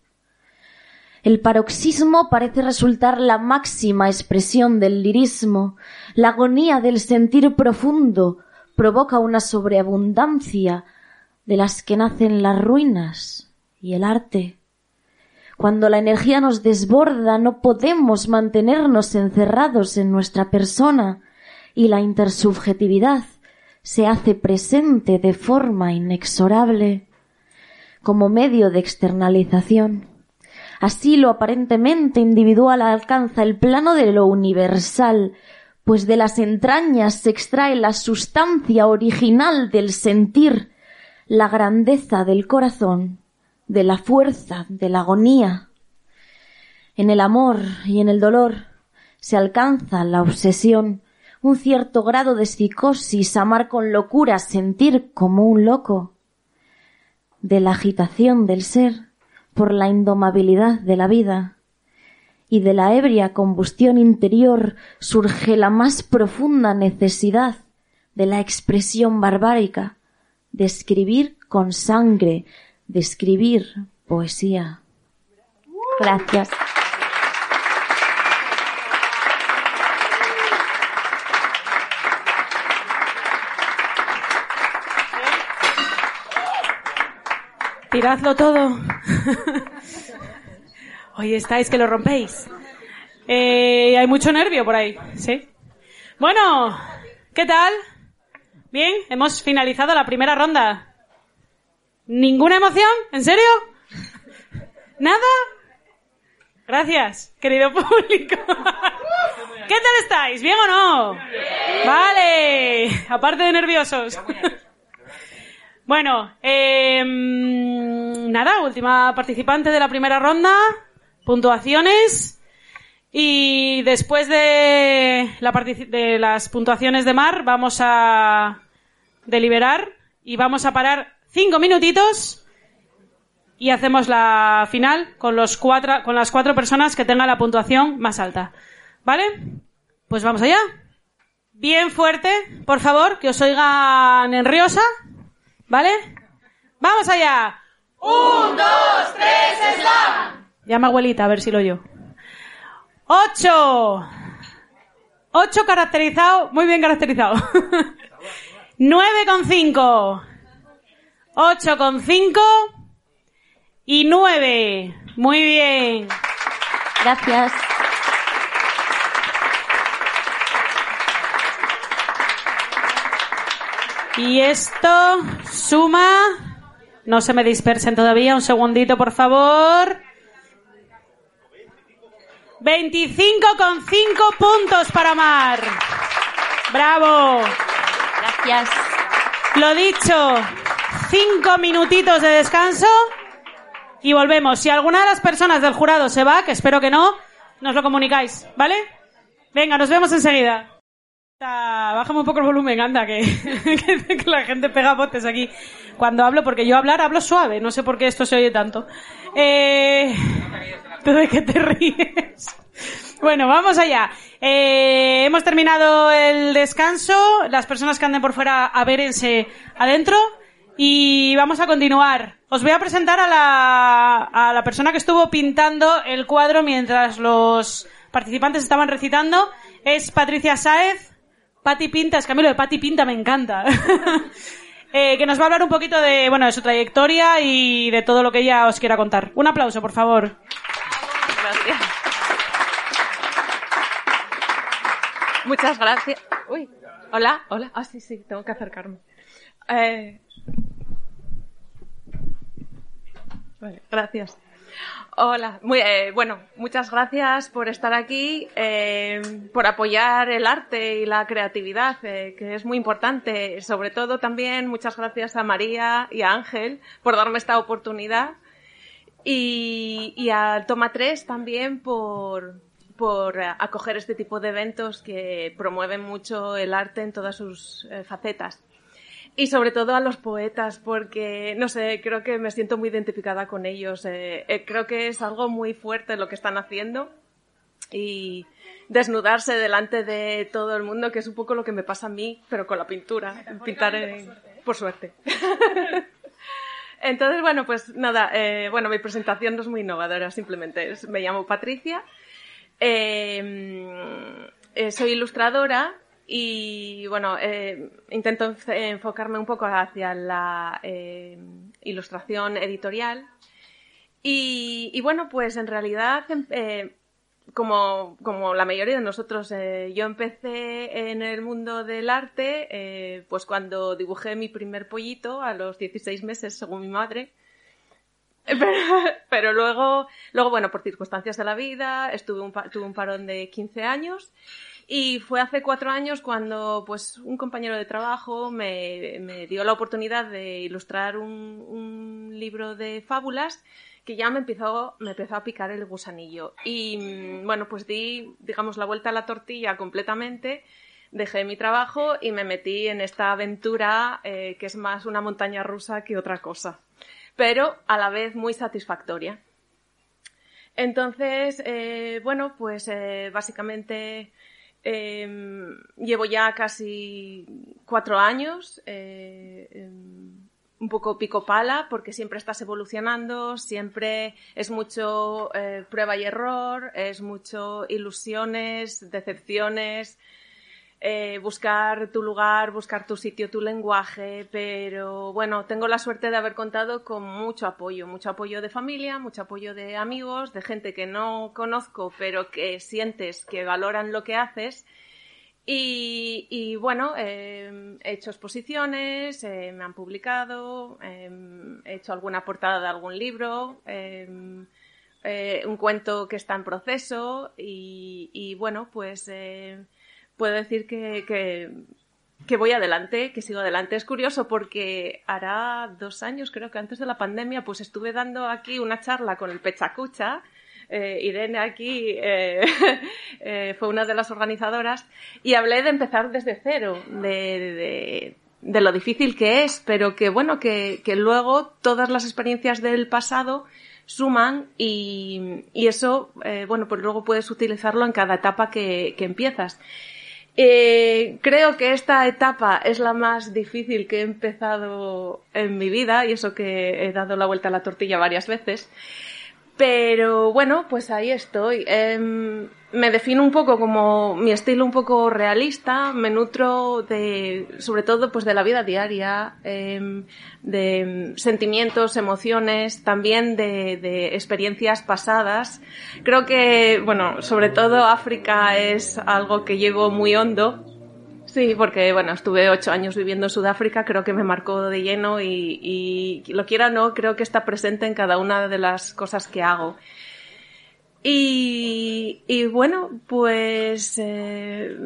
El paroxismo parece resultar la máxima expresión del lirismo. La agonía del sentir profundo provoca una sobreabundancia de las que nacen las ruinas y el arte. Cuando la energía nos desborda no podemos mantenernos encerrados en nuestra persona y la intersubjetividad se hace presente de forma inexorable como medio de externalización. Así lo aparentemente individual alcanza el plano de lo universal, pues de las entrañas se extrae la sustancia original del sentir, la grandeza del corazón, de la fuerza, de la agonía. En el amor y en el dolor se alcanza la obsesión, un cierto grado de psicosis, amar con locura, sentir como un loco. De la agitación del ser por la indomabilidad de la vida y de la ebria combustión interior surge la más profunda necesidad de la expresión barbárica, de escribir con sangre, de escribir poesía. Gracias. Tiradlo todo. Hoy estáis que lo rompéis. Eh, hay mucho nervio por ahí, ¿sí? Bueno, ¿qué tal? Bien, hemos finalizado la primera ronda. ¿Ninguna emoción? ¿En serio? ¿Nada? Gracias, querido público. ¿Qué tal estáis? ¿Bien o no? Vale, aparte de nerviosos. Bueno, eh, nada, última participante de la primera ronda, puntuaciones. Y después de, la de las puntuaciones de Mar, vamos a deliberar y vamos a parar cinco minutitos y hacemos la final con, los cuatro, con las cuatro personas que tengan la puntuación más alta. ¿Vale? Pues vamos allá. Bien fuerte, por favor, que os oigan en Riosa. ¿Vale? ¡Vamos allá! ¡Un, dos, tres, slam! Llama abuelita, a ver si lo oyo. ¡Ocho! Ocho caracterizado, muy bien caracterizado. Nueve con cinco. Ocho con cinco. Y nueve. Muy bien. Gracias. Y esto suma. No se me dispersen todavía. Un segundito, por favor. 25,5 puntos para Mar. Bravo. Gracias. Lo dicho, cinco minutitos de descanso y volvemos. Si alguna de las personas del jurado se va, que espero que no, nos lo comunicáis, ¿vale? Venga, nos vemos enseguida. Ah, Bájame un poco el volumen, anda, que, la gente pega botes aquí cuando hablo, porque yo hablar hablo suave, no sé por qué esto se oye tanto. Eh, ¿Tú de qué te ríes? Bueno, vamos allá. Eh, hemos terminado el descanso. Las personas que anden por fuera, abérense adentro. Y vamos a continuar. Os voy a presentar a la, a la persona que estuvo pintando el cuadro mientras los participantes estaban recitando. Es Patricia Sáez. Pati Pinta, es que a mí lo de Pati Pinta me encanta. Eh, que nos va a hablar un poquito de, bueno, de su trayectoria y de todo lo que ella os quiera contar. Un aplauso, por favor. Gracias. Muchas gracias. Uy, hola, hola. Ah, sí, sí, tengo que acercarme. Eh, Gracias. Hola, muy, eh, bueno, muchas gracias por estar aquí, eh, por apoyar el arte y la creatividad, eh, que es muy importante. Sobre todo también muchas gracias a María y a Ángel por darme esta oportunidad y, a Toma 3 también por, por acoger este tipo de eventos que promueven mucho el arte en todas sus eh, facetas. Y sobre todo a los poetas, porque, no sé, creo que me siento muy identificada con ellos. Eh, eh, creo que es algo muy fuerte lo que están haciendo. Y desnudarse delante de todo el mundo, que es un poco lo que me pasa a mí, pero con la pintura. Pintar en- por suerte. Entonces, bueno, pues nada, eh, bueno, mi presentación no es muy innovadora, simplemente es- me llamo Patricia, eh, eh, soy ilustradora y, bueno, eh, intento enf- enfocarme un poco hacia la eh, ilustración editorial. Y, y, bueno, pues en realidad, em- eh, como, como la mayoría de nosotros, yo empecé en el mundo del arte, pues cuando dibujé mi primer pollito a los 16 meses, según mi madre. Pero, pero luego, luego, bueno, por circunstancias de la vida, estuve un, tuve un parón de 15 años y fue hace cuatro años cuando, pues, un compañero de trabajo me, me dio la oportunidad de ilustrar un, un libro de fábulas que ya me empezó, me empezó a picar el gusanillo. Y mm, bueno, pues di, digamos, la vuelta a la tortilla completamente, dejé mi trabajo y me metí en esta aventura eh, que es más una montaña rusa que otra cosa, pero a la vez muy satisfactoria. Entonces, eh, bueno, pues eh, básicamente eh, llevo ya casi cuatro años. eh, em, un poco pico pala porque siempre estás evolucionando, siempre es mucho eh, prueba y error, es mucho ilusiones, decepciones, eh, buscar tu lugar, buscar tu sitio, tu lenguaje, pero bueno, tengo la suerte de haber contado con mucho apoyo, mucho apoyo de familia, mucho apoyo de amigos, de gente que no conozco, pero que sientes que valoran lo que haces. Y, bueno, eh, he hecho exposiciones, eh, me han publicado, eh, he hecho alguna portada de algún libro, eh, eh, un cuento que está en proceso y, bueno, pues puedo decir que, que, voy adelante, que sigo adelante. Es curioso porque hará dos años, creo que antes de la pandemia, pues estuve dando aquí una charla con el Pechacucha. Eh, Irene aquí eh, eh, fue una de las organizadoras y hablé de empezar desde cero, de, de, de lo difícil que es, pero que bueno, que, que luego todas las experiencias del pasado suman y, y eso, eh, bueno, pues luego puedes utilizarlo en cada etapa que, que empiezas. Eh, creo que esta etapa es la más difícil que he empezado en mi vida y eso que he dado la vuelta a la tortilla varias veces. Pero bueno, pues ahí estoy. Em, me defino un poco como mi estilo un poco realista, me nutro de, sobre todo, pues de la vida diaria, em, de sentimientos, emociones, también de, de experiencias pasadas. Creo que, bueno, sobre todo África es algo que llevo muy hondo. Sí, porque bueno, estuve ocho años viviendo en Sudáfrica, creo que me marcó de lleno y, y lo quiera o no, creo que está presente en cada una de las cosas que hago. Y, y bueno, pues eh,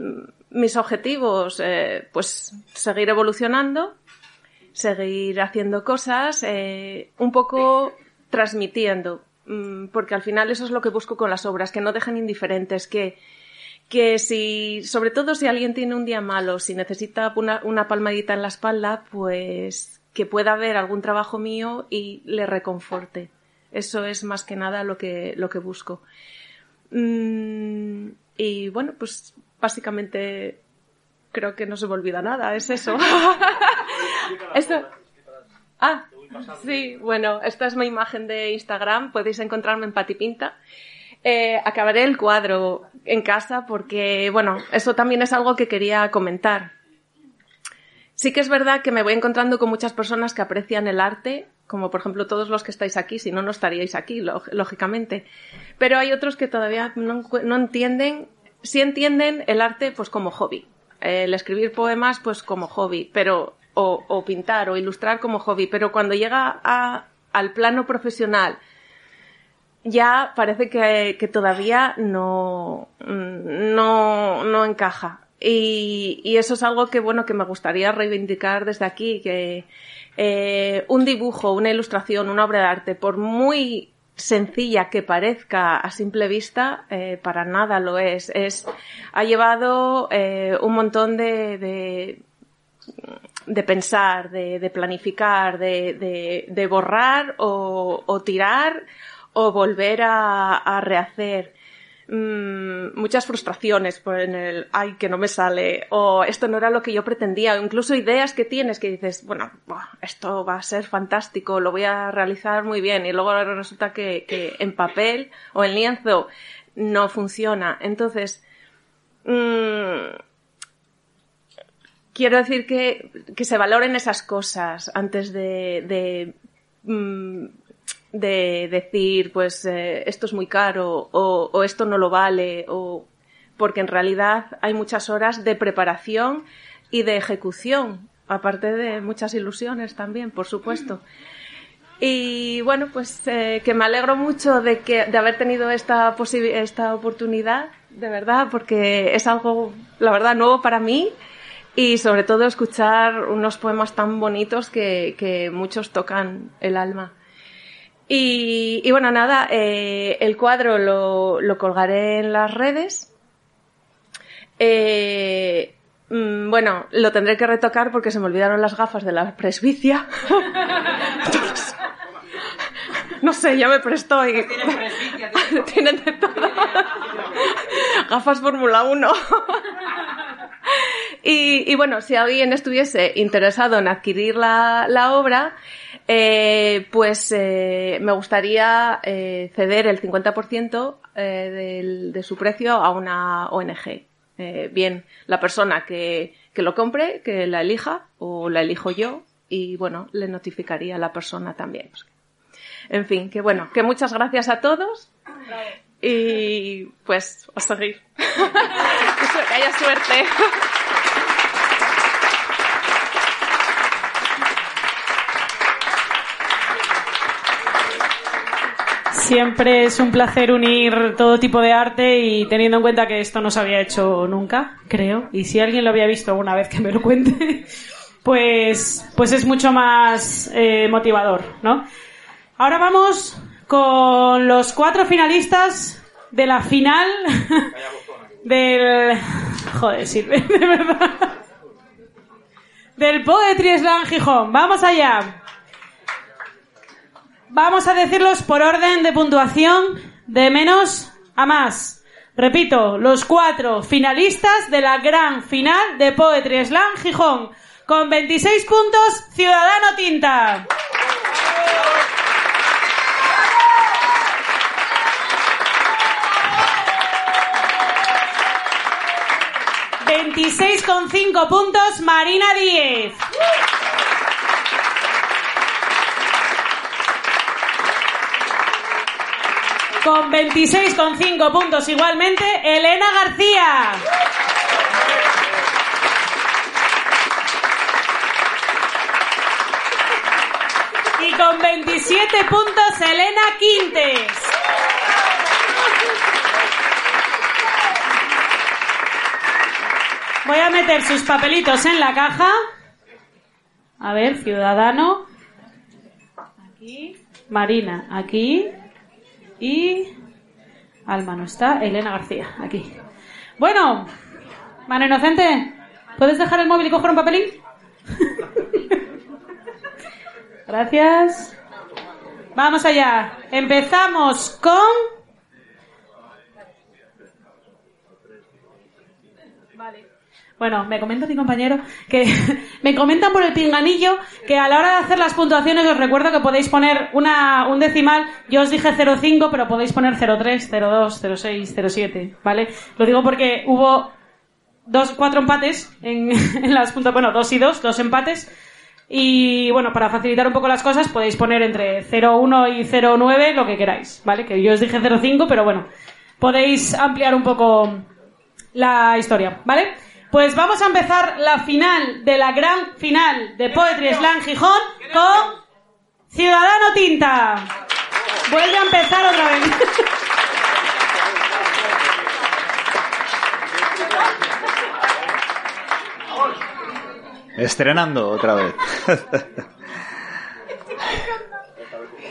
mis objetivos, eh, pues seguir evolucionando, seguir haciendo cosas, eh, un poco transmitiendo, mm, porque al final eso es lo que busco con las obras, que no dejen indiferentes, que, que si, sobre todo si alguien tiene un día malo, si necesita una, una palmadita en la espalda, pues que pueda ver algún trabajo mío y le reconforte. Eso es más que nada lo que, lo que busco. Mm, y bueno, pues básicamente creo que no se me olvida nada, es eso. Esto... Ah, sí, bueno, esta es mi imagen de Instagram, podéis encontrarme en Patipinta. Eh, acabaré el cuadro en casa porque, bueno, eso también es algo que quería comentar. Sí que es verdad que me voy encontrando con muchas personas que aprecian el arte, como por ejemplo todos los que estáis aquí, si no, no estaríais aquí, lógicamente. Pero hay otros que todavía no, no, entienden, sí entienden el arte pues como hobby. El escribir poemas pues como hobby, pero, o, o pintar o ilustrar como hobby, pero cuando llega a, al plano profesional, ya parece que, que todavía no, no, no encaja. Y, y, eso es algo que, bueno, que me gustaría reivindicar desde aquí, que eh, un dibujo, una ilustración, una obra de arte, por muy sencilla que parezca a simple vista, eh, para nada lo es. es ha llevado eh, un montón de, de, de pensar, de, de planificar, de, de borrar o, o, tirar o volver a, rehacer mmm, muchas frustraciones por en el ay que no me sale o esto no era lo que yo pretendía o incluso ideas que tienes que dices bueno esto va a ser fantástico lo voy a realizar muy bien y luego resulta que, en papel o en lienzo no funciona. Entonces mmm, quiero decir que, que se valoren esas cosas antes de, mmm, de decir, pues eh, esto es muy caro o, esto no lo vale, o porque en realidad hay muchas horas de preparación y de ejecución, aparte de muchas ilusiones también, por supuesto. Y bueno, pues eh, que me alegro mucho de, que, de haber tenido esta, esta oportunidad, de verdad, porque es algo, la verdad, nuevo para mí y sobre todo escuchar unos poemas tan bonitos que, que muchos tocan el alma. Y, y bueno, nada, eh, el cuadro lo, lo, colgaré en las redes. Eh, mmm, bueno, lo tendré que retocar porque se me olvidaron las gafas de la presbicia. no sé, ya me prestó y... Tienen de todo. gafas Fórmula 1. y, y, bueno, si alguien estuviese interesado en adquirir la, la obra, eh, pues eh, me gustaría eh, ceder el 50% eh, del, de su precio a una ONG. Eh, bien, la persona que, que lo compre, que la elija o la elijo yo y bueno, le notificaría a la persona también. En fin, que bueno, que muchas gracias a todos y pues a seguir. que haya suerte. Siempre es un placer unir todo tipo de arte y teniendo en cuenta que esto no se había hecho nunca, creo, y si alguien lo había visto alguna vez que me lo cuente, pues, pues es mucho más eh, motivador, ¿no? Ahora vamos con los cuatro finalistas de la final del... Joder, sirve, de verdad. Del Poetry Slam Gijón. Vamos allá. Vamos a decirlos por orden de puntuación de menos a más. Repito, los cuatro finalistas de la gran final de Poetry Slam Gijón. Con 26 puntos, Ciudadano Tinta. Veintiséis con cinco puntos, Marina Díez. con 26,5 puntos igualmente, Elena García. Y con 27 puntos, Elena Quintes. Voy a meter sus papelitos en la caja. A ver, ciudadano. Aquí. Marina, aquí. Y. Alma no está. Elena García, aquí. Bueno, mano inocente, ¿puedes dejar el móvil y coger un papelín? Gracias. Vamos allá. Empezamos con. Bueno, me comenta mi compañero que me comentan por el pinganillo que a la hora de hacer las puntuaciones os recuerdo que podéis poner una, un decimal. Yo os dije 0,5, pero podéis poner 0,3, 0,2, 0,6, 0,7, ¿vale? Lo digo porque hubo dos, cuatro empates en, en las puntuaciones, bueno, dos y dos, dos empates. Y bueno, para facilitar un poco las cosas podéis poner entre 0,1 y 0,9 lo que queráis, ¿vale? Que yo os dije 0,5, pero bueno, podéis ampliar un poco la historia, ¿vale? Pues vamos a empezar la final de la gran final de Poetry Slam Gijón con Ciudadano Tinta. Vuelve a empezar otra vez. Estrenando otra vez.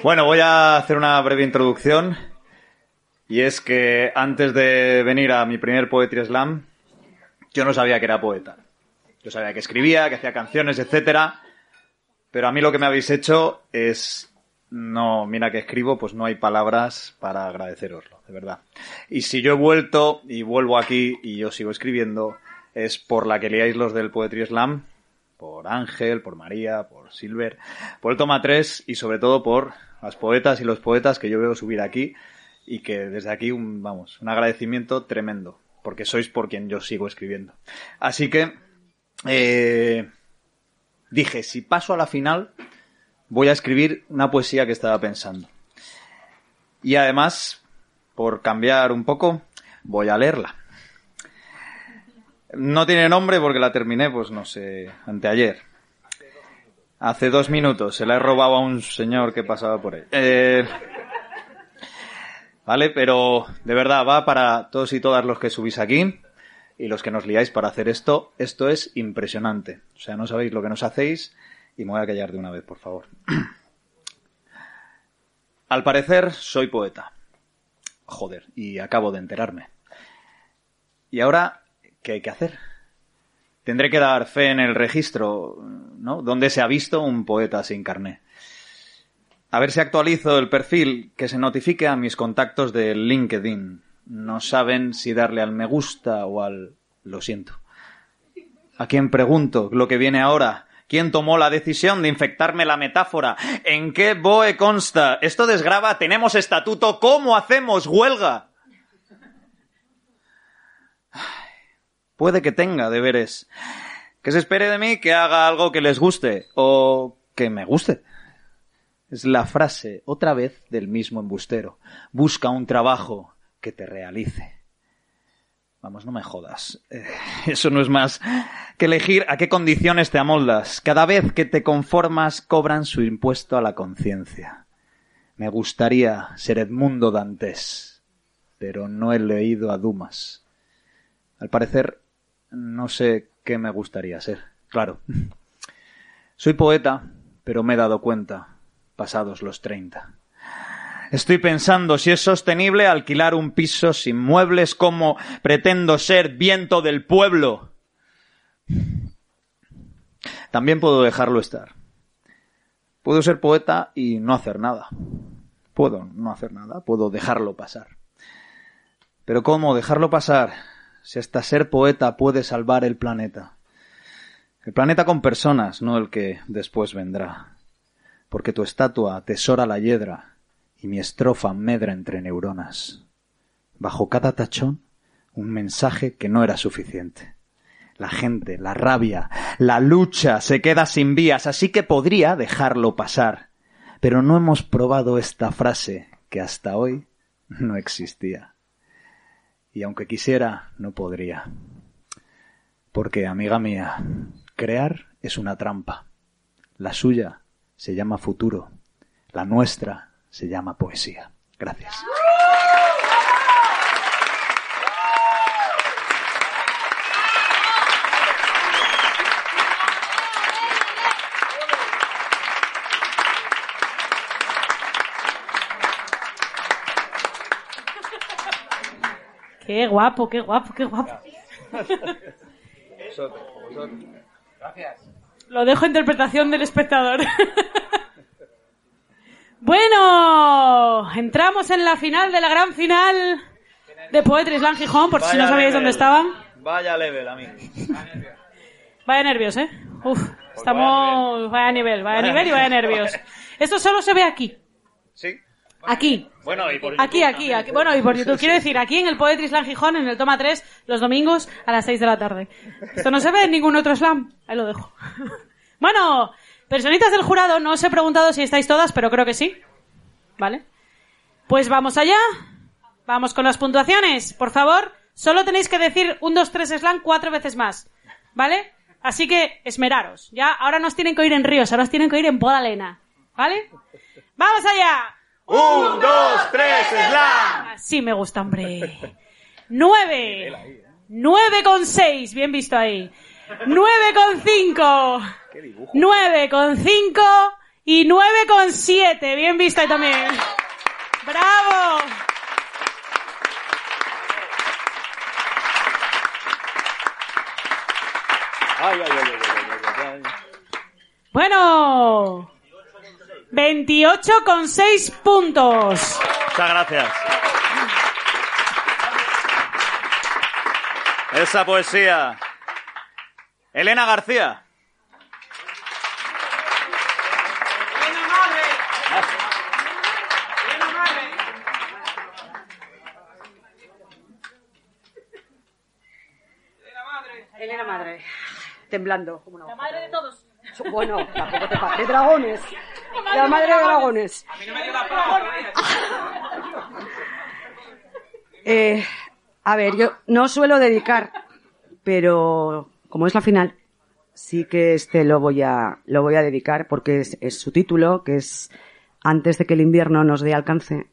bueno, voy a hacer una breve introducción. Y es que antes de venir a mi primer Poetry Slam, yo no sabía que era poeta. Yo sabía que escribía, que hacía canciones, etcétera. Pero a mí lo que me habéis hecho es no, mira que escribo, pues no hay palabras para agradeceroslo, de verdad. Y si yo he vuelto y vuelvo aquí y yo sigo escribiendo, es por la que leáis los del Poetry Slam, por Ángel, por María, por Silver, por el Toma 3 y sobre todo por las poetas y los poetas que yo veo subir aquí y que desde aquí un, vamos, un agradecimiento tremendo, porque sois por quien yo sigo escribiendo. Así que, eh, dije, si paso a la final, voy a escribir una poesía que estaba pensando. Y además, por cambiar un poco, voy a leerla. No tiene nombre porque la terminé, pues no sé, anteayer. Hace dos minutos. Se la he robado a un señor que pasaba por ahí. Eh, ¿Vale? Pero de verdad va para todos y todas los que subís aquí y los que nos liáis para hacer esto. Esto es impresionante. O sea, no sabéis lo que nos hacéis y me voy a callar de una vez, por favor. Al parecer soy poeta. Joder, y acabo de enterarme. ¿Y ahora qué hay que hacer? Tendré que dar fe en el registro, ¿no? Donde se ha visto un poeta sin carné. A ver si actualizo el perfil, que se notifique a mis contactos de LinkedIn. No saben si darle al me gusta o al lo siento. ¿A quién pregunto lo que viene ahora? ¿Quién tomó la decisión de infectarme la metáfora? ¿En qué BOE consta? ¿Esto desgraba? ¿Tenemos estatuto? ¿Cómo hacemos huelga? Puede que tenga deberes. Que se espere de mí que haga algo que les guste o que me guste. Es la frase, otra vez, del mismo embustero. Busca un trabajo que te realice. Vamos, no me jodas. Eh, eso no es más que elegir a qué condiciones te amoldas. Cada vez que te conformas cobran su impuesto a la conciencia. Me gustaría ser Edmundo Dantes, pero no he leído a Dumas. Al parecer, no sé qué me gustaría ser. Claro. Soy poeta, pero me he dado cuenta pasados los 30. Estoy pensando si es sostenible alquilar un piso sin muebles como pretendo ser viento del pueblo. También puedo dejarlo estar. Puedo ser poeta y no hacer nada. Puedo no hacer nada, puedo dejarlo pasar. Pero ¿cómo dejarlo pasar si hasta ser poeta puede salvar el planeta? El planeta con personas, no el que después vendrá porque tu estatua atesora la hiedra y mi estrofa medra entre neuronas. Bajo cada tachón, un mensaje que no era suficiente. La gente, la rabia, la lucha se queda sin vías, así que podría dejarlo pasar. Pero no hemos probado esta frase que hasta hoy no existía. Y aunque quisiera, no podría. Porque, amiga mía, crear es una trampa. La suya se llama futuro. La nuestra se llama poesía. Gracias. Qué guapo, qué guapo, qué guapo. Gracias. Lo dejo a interpretación del espectador. bueno, entramos en la final de la gran final de Poetry Slam Gijón, por si no sabíais dónde estaban. Vaya level, amigo. Vaya nervios, ¿eh? Uf, estamos... Vaya nivel, vaya nivel y vaya nervios. Esto solo se ve aquí. Sí. Aquí. Bueno, y por Aquí, aquí, aquí. Bueno, y por YouTube. Quiero decir, aquí en el Poetry Slam Gijón, en el Toma 3, los domingos a las 6 de la tarde. Esto no se ve en ningún otro slam. Ahí lo dejo. Bueno, personitas del jurado, no os he preguntado si estáis todas, pero creo que sí. ¿Vale? Pues vamos allá. Vamos con las puntuaciones. Por favor, solo tenéis que decir un, dos, tres slam cuatro veces más. ¿Vale? Así que esmeraros. Ya, ahora nos tienen que oír en ríos, ahora os tienen que oír en Podalena. ¿Vale? ¡Vamos allá! Un, dos, tres, slam. Así me gusta, hombre. Nueve. Nueve con seis. Bien visto ahí. Nueve con cinco. Nueve con cinco. Y nueve con siete. Bien visto ahí también. ¡Bravo! Ay, ay, ay, ay, ay, ay, ay. Bueno. 28 con seis puntos. Muchas gracias. Esa poesía. Elena García. Elena Madre, temblando como una La madre de todos. Bueno, tampoco te pases. De dragones. La madre de dragones. Eh, a ver, yo no suelo dedicar, pero como es la final, sí que este lo voy a, lo voy a dedicar porque es, es su título, que es Antes de que el invierno nos dé alcance.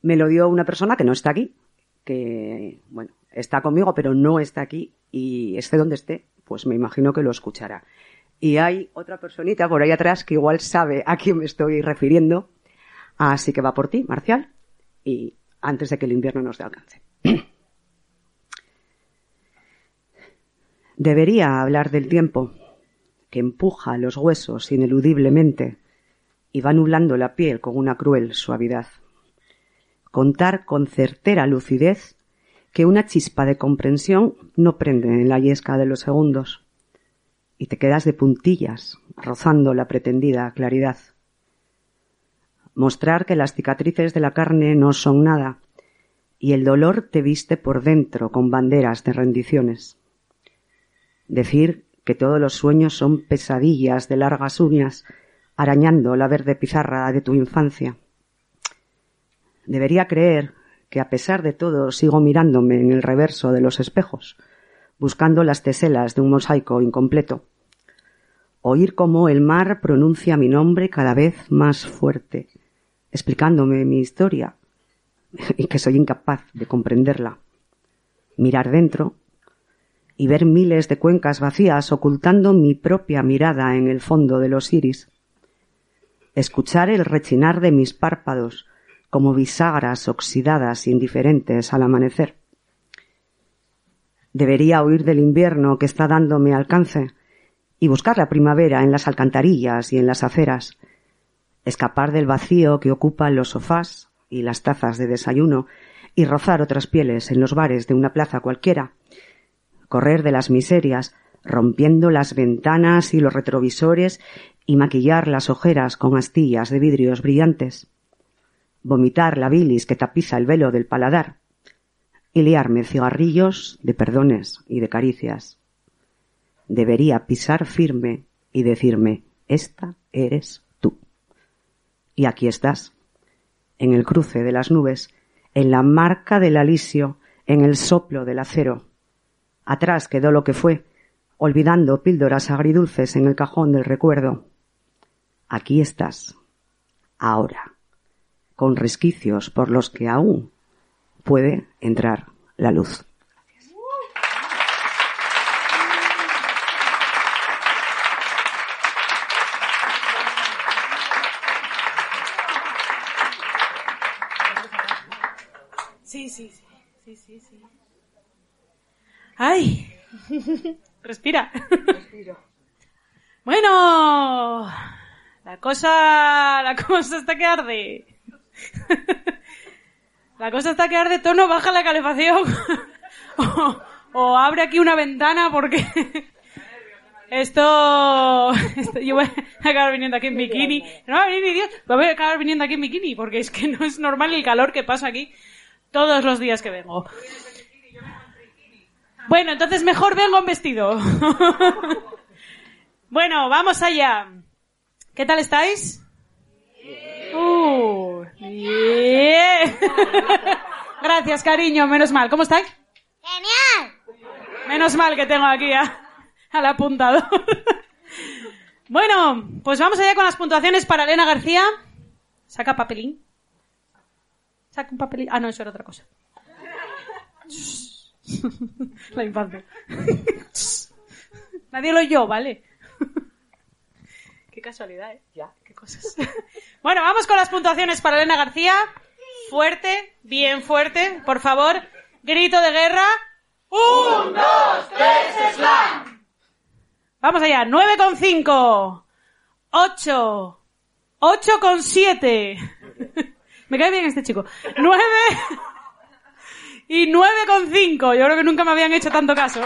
Me lo dio una persona que no está aquí, que, bueno, está conmigo, pero no está aquí y esté donde esté, pues me imagino que lo escuchará. Y hay otra personita por ahí atrás que igual sabe a quién me estoy refiriendo, así que va por ti, Marcial, y antes de que el invierno nos dé alcance. Debería hablar del tiempo, que empuja los huesos ineludiblemente y va nublando la piel con una cruel suavidad. Contar con certera lucidez que una chispa de comprensión no prende en la yesca de los segundos y te quedas de puntillas, rozando la pretendida claridad. Mostrar que las cicatrices de la carne no son nada y el dolor te viste por dentro con banderas de rendiciones. Decir que todos los sueños son pesadillas de largas uñas arañando la verde pizarra de tu infancia. Debería creer que a pesar de todo sigo mirándome en el reverso de los espejos, buscando las teselas de un mosaico incompleto. Oír cómo el mar pronuncia mi nombre cada vez más fuerte, explicándome mi historia y que soy incapaz de comprenderla. Mirar dentro y ver miles de cuencas vacías ocultando mi propia mirada en el fondo de los iris. Escuchar el rechinar de mis párpados como bisagras oxidadas indiferentes al amanecer. Debería huir del invierno que está dándome alcance y buscar la primavera en las alcantarillas y en las aceras, escapar del vacío que ocupan los sofás y las tazas de desayuno y rozar otras pieles en los bares de una plaza cualquiera, correr de las miserias, rompiendo las ventanas y los retrovisores y maquillar las ojeras con astillas de vidrios brillantes, vomitar la bilis que tapiza el velo del paladar y liarme cigarrillos de perdones y de caricias. Debería pisar firme y decirme, esta eres tú. Y aquí estás, en el cruce de las nubes, en la marca del alisio, en el soplo del acero. Atrás quedó lo que fue, olvidando píldoras agridulces en el cajón del recuerdo. Aquí estás, ahora, con resquicios por los que aún puede entrar la luz. Sí, sí, sí, sí, sí, sí. ¡Ay! Respira. Bueno, la cosa, la cosa está que arde. La cosa está que arde tono, baja la calefacción. o, abre aquí una ventana porque esto, esto- yo voy a acabar viniendo aquí en bikini. No va a ni Dios, voy a acabar viniendo aquí en bikini porque es que no es normal el calor que pasa aquí todos los días que vengo. Bueno, entonces mejor vengo en vestido. bueno, vamos allá. ¿Qué tal estáis? Uh, bien. Gracias, cariño, menos mal. ¿Cómo estáis? ¡Genial! Menos mal que tengo aquí a- al apuntador. bueno, pues vamos allá con las puntuaciones para Elena García. Saca papelín. Saca un papelín. Ah, no, eso era otra cosa. La infancia. Nadie lo oyó, ¿vale? Qué casualidad, ¿eh? Ya. Qué cosas. bueno, vamos con las puntuaciones para Elena García. Fuerte, bien fuerte, por favor. Grito de guerra. ¡Un, dos, tres, slam! Vamos allá. 9,5. 8. 8,7. Me cae bien este chico. 9. Y 9,5. Yo creo que nunca me habían hecho tanto caso.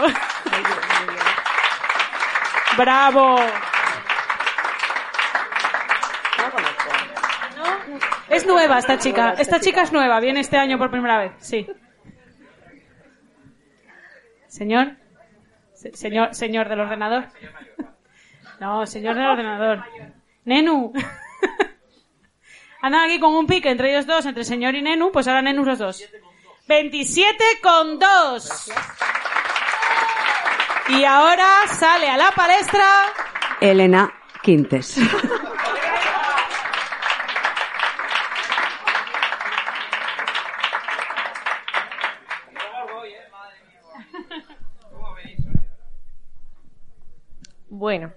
Bravo. Es nueva esta chica. Esta chica es nueva. Viene este año por primera vez. Sí. Señor. Se- señor, señor del ordenador. No, señor del ordenador. Nenu. Andan aquí con un pique entre ellos dos, entre señor y Nenu, pues ahora Nenu los dos. 27 con 2. Y ahora sale a la palestra. Elena Quintes. Bueno.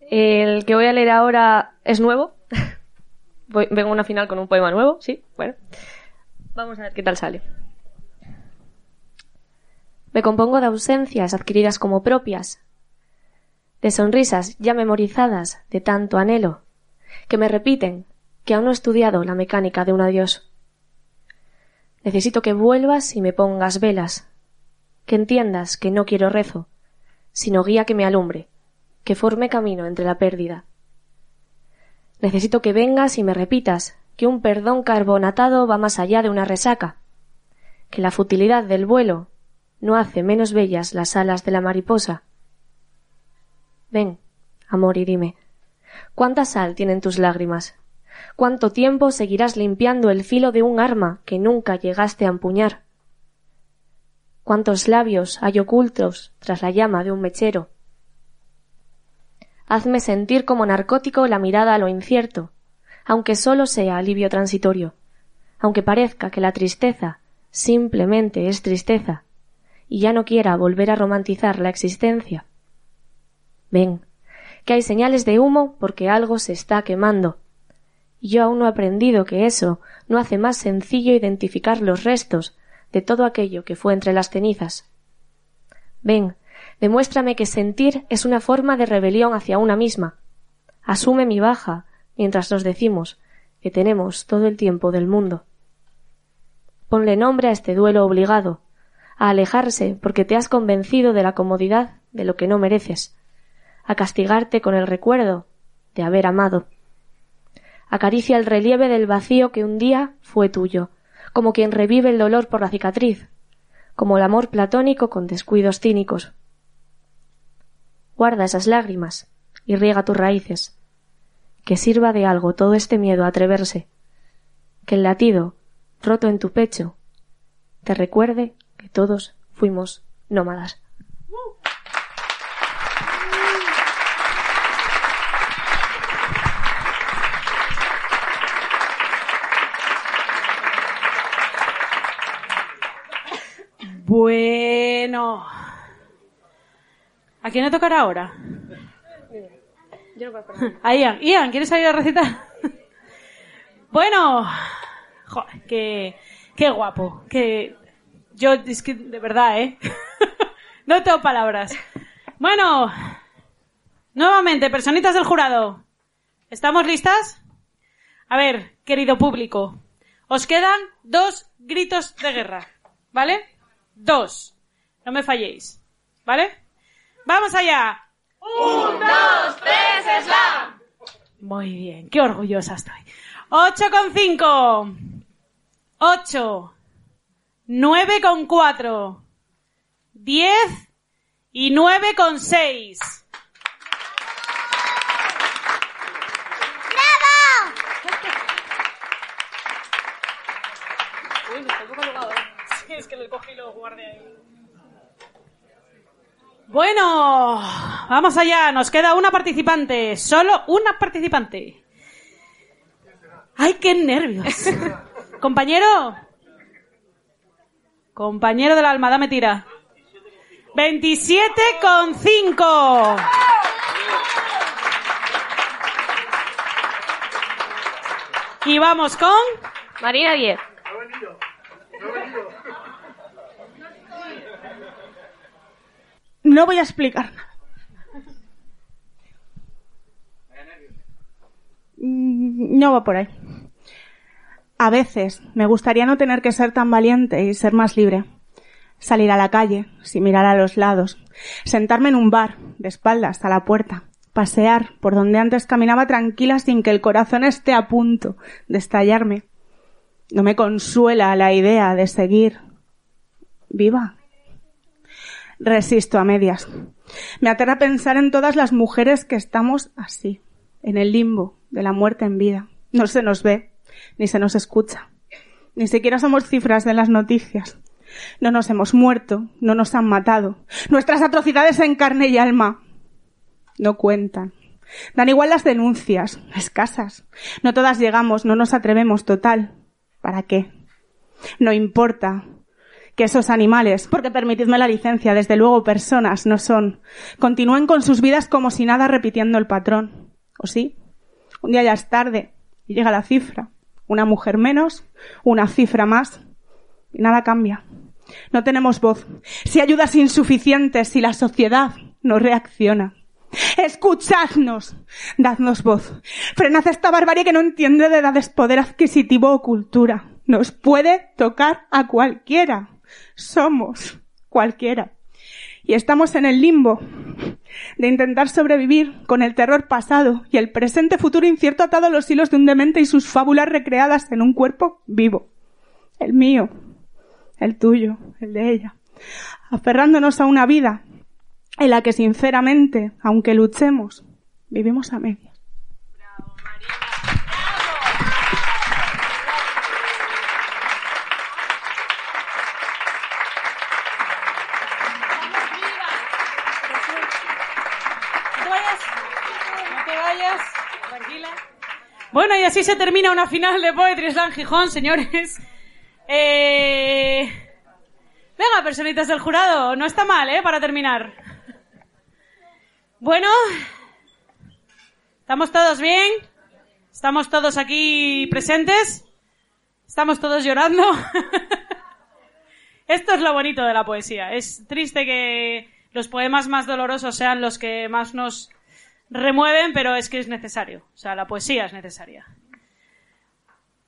El que voy a leer ahora es nuevo. Vengo a una final con un poema nuevo, sí, bueno. Vamos a ver qué tal sale. Me compongo de ausencias adquiridas como propias, de sonrisas ya memorizadas de tanto anhelo, que me repiten que aún no he estudiado la mecánica de un adiós. Necesito que vuelvas y me pongas velas, que entiendas que no quiero rezo, sino guía que me alumbre, que forme camino entre la pérdida. Necesito que vengas y me repitas que un perdón carbonatado va más allá de una resaca, que la futilidad del vuelo no hace menos bellas las alas de la mariposa. Ven, amor, y dime, ¿cuánta sal tienen tus lágrimas? ¿Cuánto tiempo seguirás limpiando el filo de un arma que nunca llegaste a empuñar? ¿Cuántos labios hay ocultos tras la llama de un mechero? Hazme sentir como narcótico la mirada a lo incierto, aunque solo sea alivio transitorio, aunque parezca que la tristeza simplemente es tristeza, y ya no quiera volver a romantizar la existencia. Ven, que hay señales de humo porque algo se está quemando, y yo aún no he aprendido que eso no hace más sencillo identificar los restos de todo aquello que fue entre las cenizas. Ven, demuéstrame que sentir es una forma de rebelión hacia una misma. Asume mi baja mientras nos decimos que tenemos todo el tiempo del mundo. Ponle nombre a este duelo obligado, a alejarse porque te has convencido de la comodidad de lo que no mereces, a castigarte con el recuerdo de haber amado. Acaricia el relieve del vacío que un día fue tuyo, como quien revive el dolor por la cicatriz, como el amor platónico con descuidos cínicos. Guarda esas lágrimas y riega tus raíces. Que sirva de algo todo este miedo a atreverse. Que el latido, roto en tu pecho, te recuerde que todos fuimos nómadas. Bueno. ¿A quién le tocará ahora? Yo no puedo esperar. A Ian. Ian, ¿quieres salir a recitar? bueno. Joder, qué, qué guapo. Que yo, es que de verdad, ¿eh? no tengo palabras. Bueno. Nuevamente, personitas del jurado. ¿Estamos listas? A ver, querido público. Os quedan dos gritos de guerra. ¿Vale? Dos. No me falléis. ¿Vale? ¡Vamos allá! Un, dos, tres, slam. Muy bien, qué orgullosa estoy. Ocho con cinco. Ocho. Nueve con cuatro. Diez. Y nueve con seis. Uy, me está un poco ahogado, que lo cogí y lo guardé ahí. Bueno, vamos allá. Nos queda una participante. Solo una participante. ¡Ay, qué nervios! Compañero. Compañero del alma, dame tira. 27 con 5. Y vamos con Marina 10. No voy a explicar nada. Mm, No va por ahí. A veces me gustaría no tener que ser tan valiente y ser más libre. Salir a la calle, sin mirar a los lados. Sentarme en un bar, de espaldas a la puerta. Pasear por donde antes caminaba tranquila sin que el corazón esté a punto de estallarme. No me consuela la idea de seguir viva. Resisto a medias. Me aterra pensar en todas las mujeres que estamos así, en el limbo de la muerte en vida. No se nos ve, ni se nos escucha. Ni siquiera somos cifras de las noticias. No nos hemos muerto, no nos han matado. Nuestras atrocidades en carne y alma no cuentan. Dan igual las denuncias, escasas. No todas llegamos, no nos atrevemos total. ¿Para qué? No importa que esos animales, porque permitidme la licencia, desde luego personas no son, continúen con sus vidas como si nada repitiendo el patrón. ¿O sí? Un día ya es tarde y llega la cifra. Una mujer menos, una cifra más y nada cambia. No tenemos voz. Si ayudas insuficientes, si la sociedad no reacciona. Escuchadnos, dadnos voz. Frenad esta barbarie que no entiende de edades, poder adquisitivo o cultura. Nos puede tocar a cualquiera. Somos cualquiera. Y estamos en el limbo de intentar sobrevivir con el terror pasado y el presente futuro incierto atado a los hilos de un demente y sus fábulas recreadas en un cuerpo vivo. El mío, el tuyo, el de ella. Aferrándonos a una vida en la que sinceramente, aunque luchemos, vivimos a medias. Bueno, y así se termina una final de Poetry Slam Gijón, señores. Eh... Venga, personitas del jurado. No está mal, ¿eh? Para terminar. Bueno. ¿Estamos todos bien? ¿Estamos todos aquí presentes? ¿Estamos todos llorando? Esto es lo bonito de la poesía. Es triste que los poemas más dolorosos sean los que más nos remueven, pero es que es necesario. O sea, la poesía es necesaria.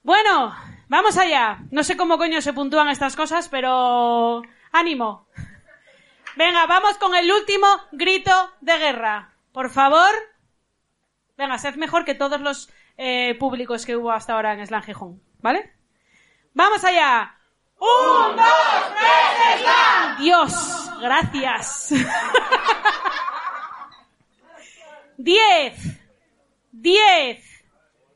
Bueno, vamos allá. No sé cómo coño se puntúan estas cosas, pero ánimo. Venga, vamos con el último grito de guerra. Por favor. Venga, sed mejor que todos los eh, públicos que hubo hasta ahora en Slam Gijón, ¿vale? ¡Vamos allá! ¡Un, dos, tres, slam! Dios, gracias. Diez, diez,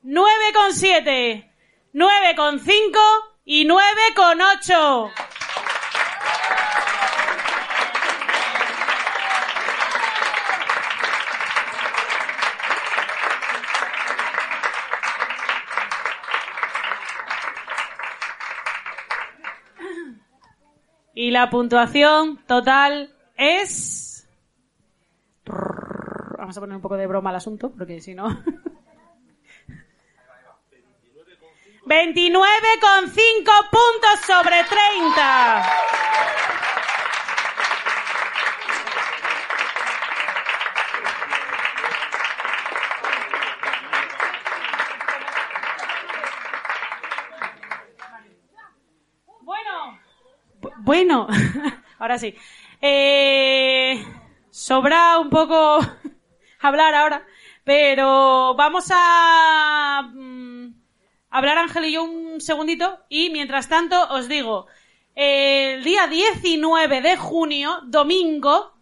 nueve con siete, nueve con cinco y nueve con ocho. Y la puntuación total es... Vamos a poner un poco de broma al asunto, porque si no... 29,5 puntos sobre 30. Bueno, Bu- bueno, ahora sí. Eh, sobra un poco hablar ahora, pero vamos a mm, hablar Ángel y yo un segundito y mientras tanto os digo, el día 19 de junio, domingo,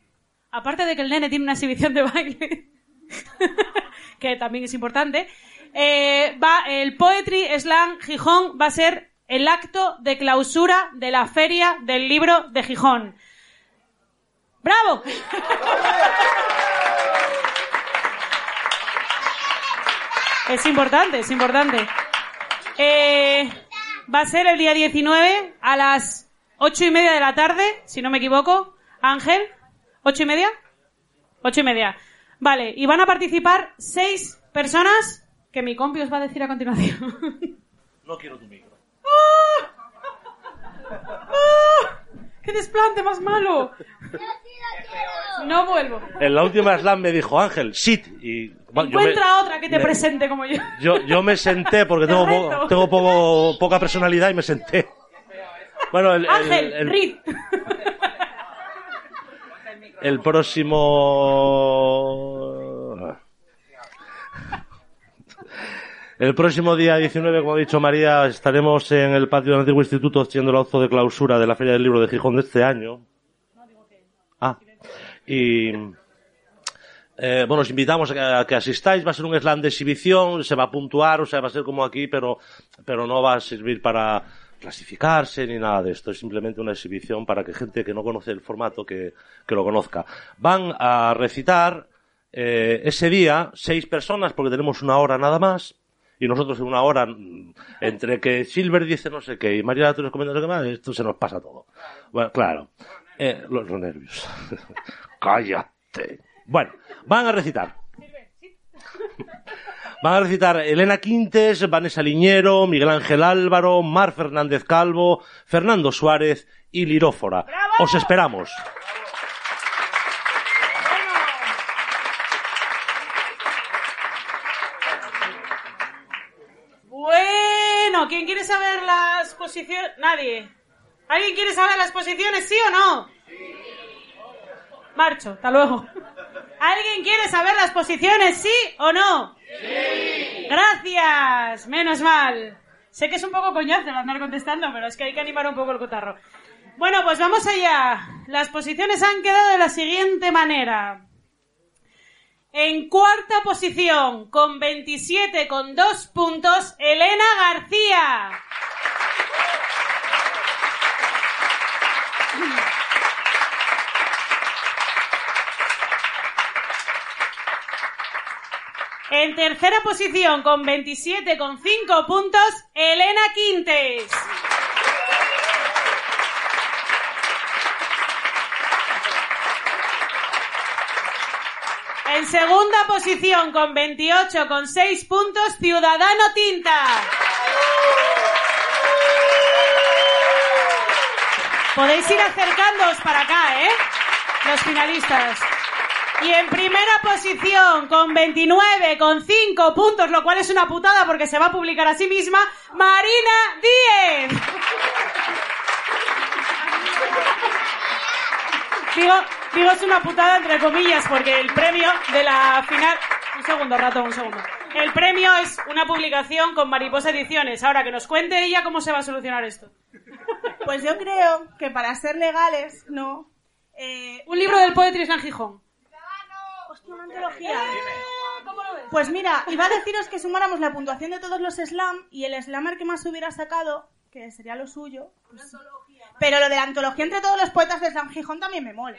aparte de que el nene tiene una exhibición de baile, que también es importante, eh, va el Poetry Slam Gijón va a ser el acto de clausura de la Feria del Libro de Gijón. ¡Bravo! Es importante, es importante. Eh, va a ser el día 19 a las ocho y media de la tarde, si no me equivoco. Ángel, ¿ocho y media? Ocho y media. Vale, y van a participar seis personas que mi compi os va a decir a continuación. No quiero tu micro. ¡Qué desplante más malo! No vuelvo. En la última slam me dijo Ángel, sit. Y bueno, yo me- Encuentra otra que te me- presente como yo. Yo, yo me senté porque tengo, po- tengo poco, poca personalidad y me senté. Bueno, el, el- Ángel, el- Reed. el próximo... El próximo día 19, como ha dicho María, estaremos en el patio del antiguo instituto haciendo el auto de clausura de la Feria del Libro de Gijón de este año. Ah, y... Eh, bueno, os invitamos a que, a que asistáis. Va a ser un slam de exhibición, se va a puntuar, o sea, va a ser como aquí, pero, pero no va a servir para clasificarse ni nada de esto. Es simplemente una exhibición para que gente que no conoce el formato que, que lo conozca. Van a recitar eh, ese día seis personas, porque tenemos una hora nada más. Y nosotros en una hora, mm, entre que Silver dice no sé qué y María tú nos comenta no sé qué más, esto se nos pasa todo. Bueno, claro. Eh, los, los nervios. Cállate. Bueno, van a recitar. Van a recitar Elena Quintes, Vanessa Liñero, Miguel Ángel Álvaro, Mar Fernández Calvo, Fernando Suárez y Lirófora. Os esperamos. ¿Quién quiere saber las posiciones? Nadie. ¿Alguien quiere saber las posiciones, sí o no? Marcho, hasta luego. ¿Alguien quiere saber las posiciones, sí o no? Sí. Gracias, menos mal. Sé que es un poco coñazo andar contestando, pero es que hay que animar un poco el cotarro. Bueno, pues vamos allá. Las posiciones han quedado de la siguiente manera. En cuarta posición, con 27 con dos puntos, Elena García. En tercera posición, con 27 con 5 puntos, Elena Quintes. En segunda posición, con 28 con 6 puntos, Ciudadano Tinta. Podéis ir acercándoos para acá, ¿eh? Los finalistas. Y en primera posición, con 29, con 5 puntos, lo cual es una putada porque se va a publicar a sí misma, Marina Díez. Digo, es una putada entre comillas porque el premio de la final... Un segundo, rato, un segundo. El premio es una publicación con Mariposa Ediciones. Ahora que nos cuente ella cómo se va a solucionar esto. Pues yo creo que para ser legales, no. Eh, Un libro del Poetry Slam Gijón. Hostia, una antología. Pues mira, iba a deciros que sumáramos la puntuación de todos los slam y el slammer que más hubiera sacado, que sería lo suyo. pues. Pero lo de la antología entre todos los poetas de Slam Gijón también me mola.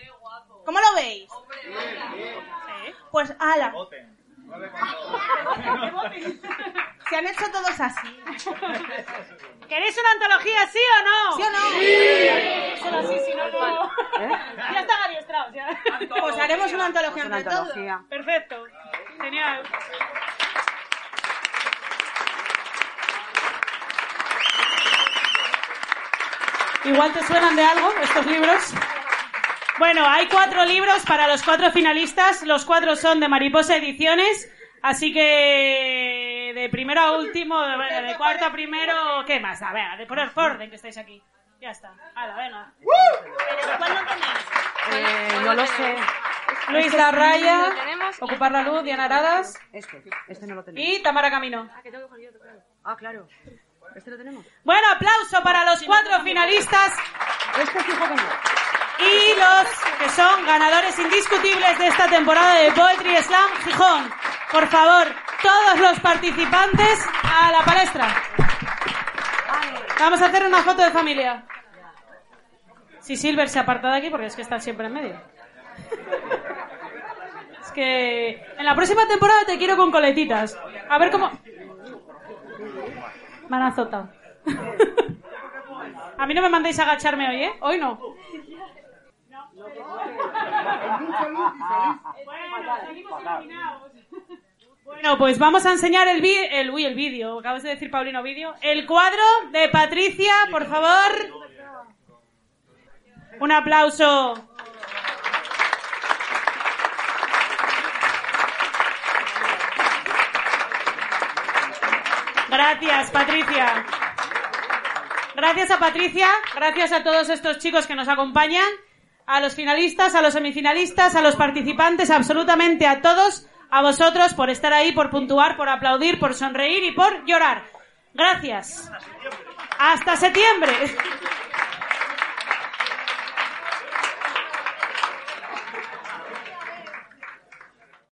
¿Cómo lo veis? Sí. Pues ala. Se han hecho todos así. ¿Queréis una antología, sí o no? ¿Sí o no? solo así, si no, no... Ya está Gary Strauss, ya. Pues haremos una antología entre todos. antología. Perfecto. Genial. Igual te suenan de algo estos libros. Bueno, hay cuatro libros para los cuatro finalistas. Los cuatro son de Mariposa Ediciones. Así que de primero a último, de, de cuarto a primero, ¿qué más? A ver, de poner por orden que estáis aquí. Ya está. Hala, venga. Eh, no lo sé. Luis Este Larraya, lo. Ocupar la Luz, Diana Aradas Este, este no lo tenemos. y Tamara Camino. Ah, claro. Este lo tenemos. Bueno, aplauso para los cuatro finalistas Este fijo que no. y los que son ganadores indiscutibles de esta temporada de Poetry Slam Gijón. Por favor, todos los participantes a la palestra. Vamos a hacer una foto de familia. Si Silver se aparta de aquí porque es que está siempre en medio. Es que en la próxima temporada te quiero con coletitas. A ver cómo... Azotado. A mí no me mandéis a agacharme hoy, ¿eh? Hoy no. Bueno, pues vamos a enseñar el vi- el, uy, el vídeo, acabas de decir Paulino vídeo. El cuadro de Patricia, por favor. Un aplauso. Gracias, Patricia. Gracias a Patricia, gracias a todos estos chicos que nos acompañan, a los finalistas, a los semifinalistas, a los participantes, absolutamente a todos, a vosotros por estar ahí, por puntuar, por aplaudir, por sonreír y por llorar. Gracias. Hasta septiembre.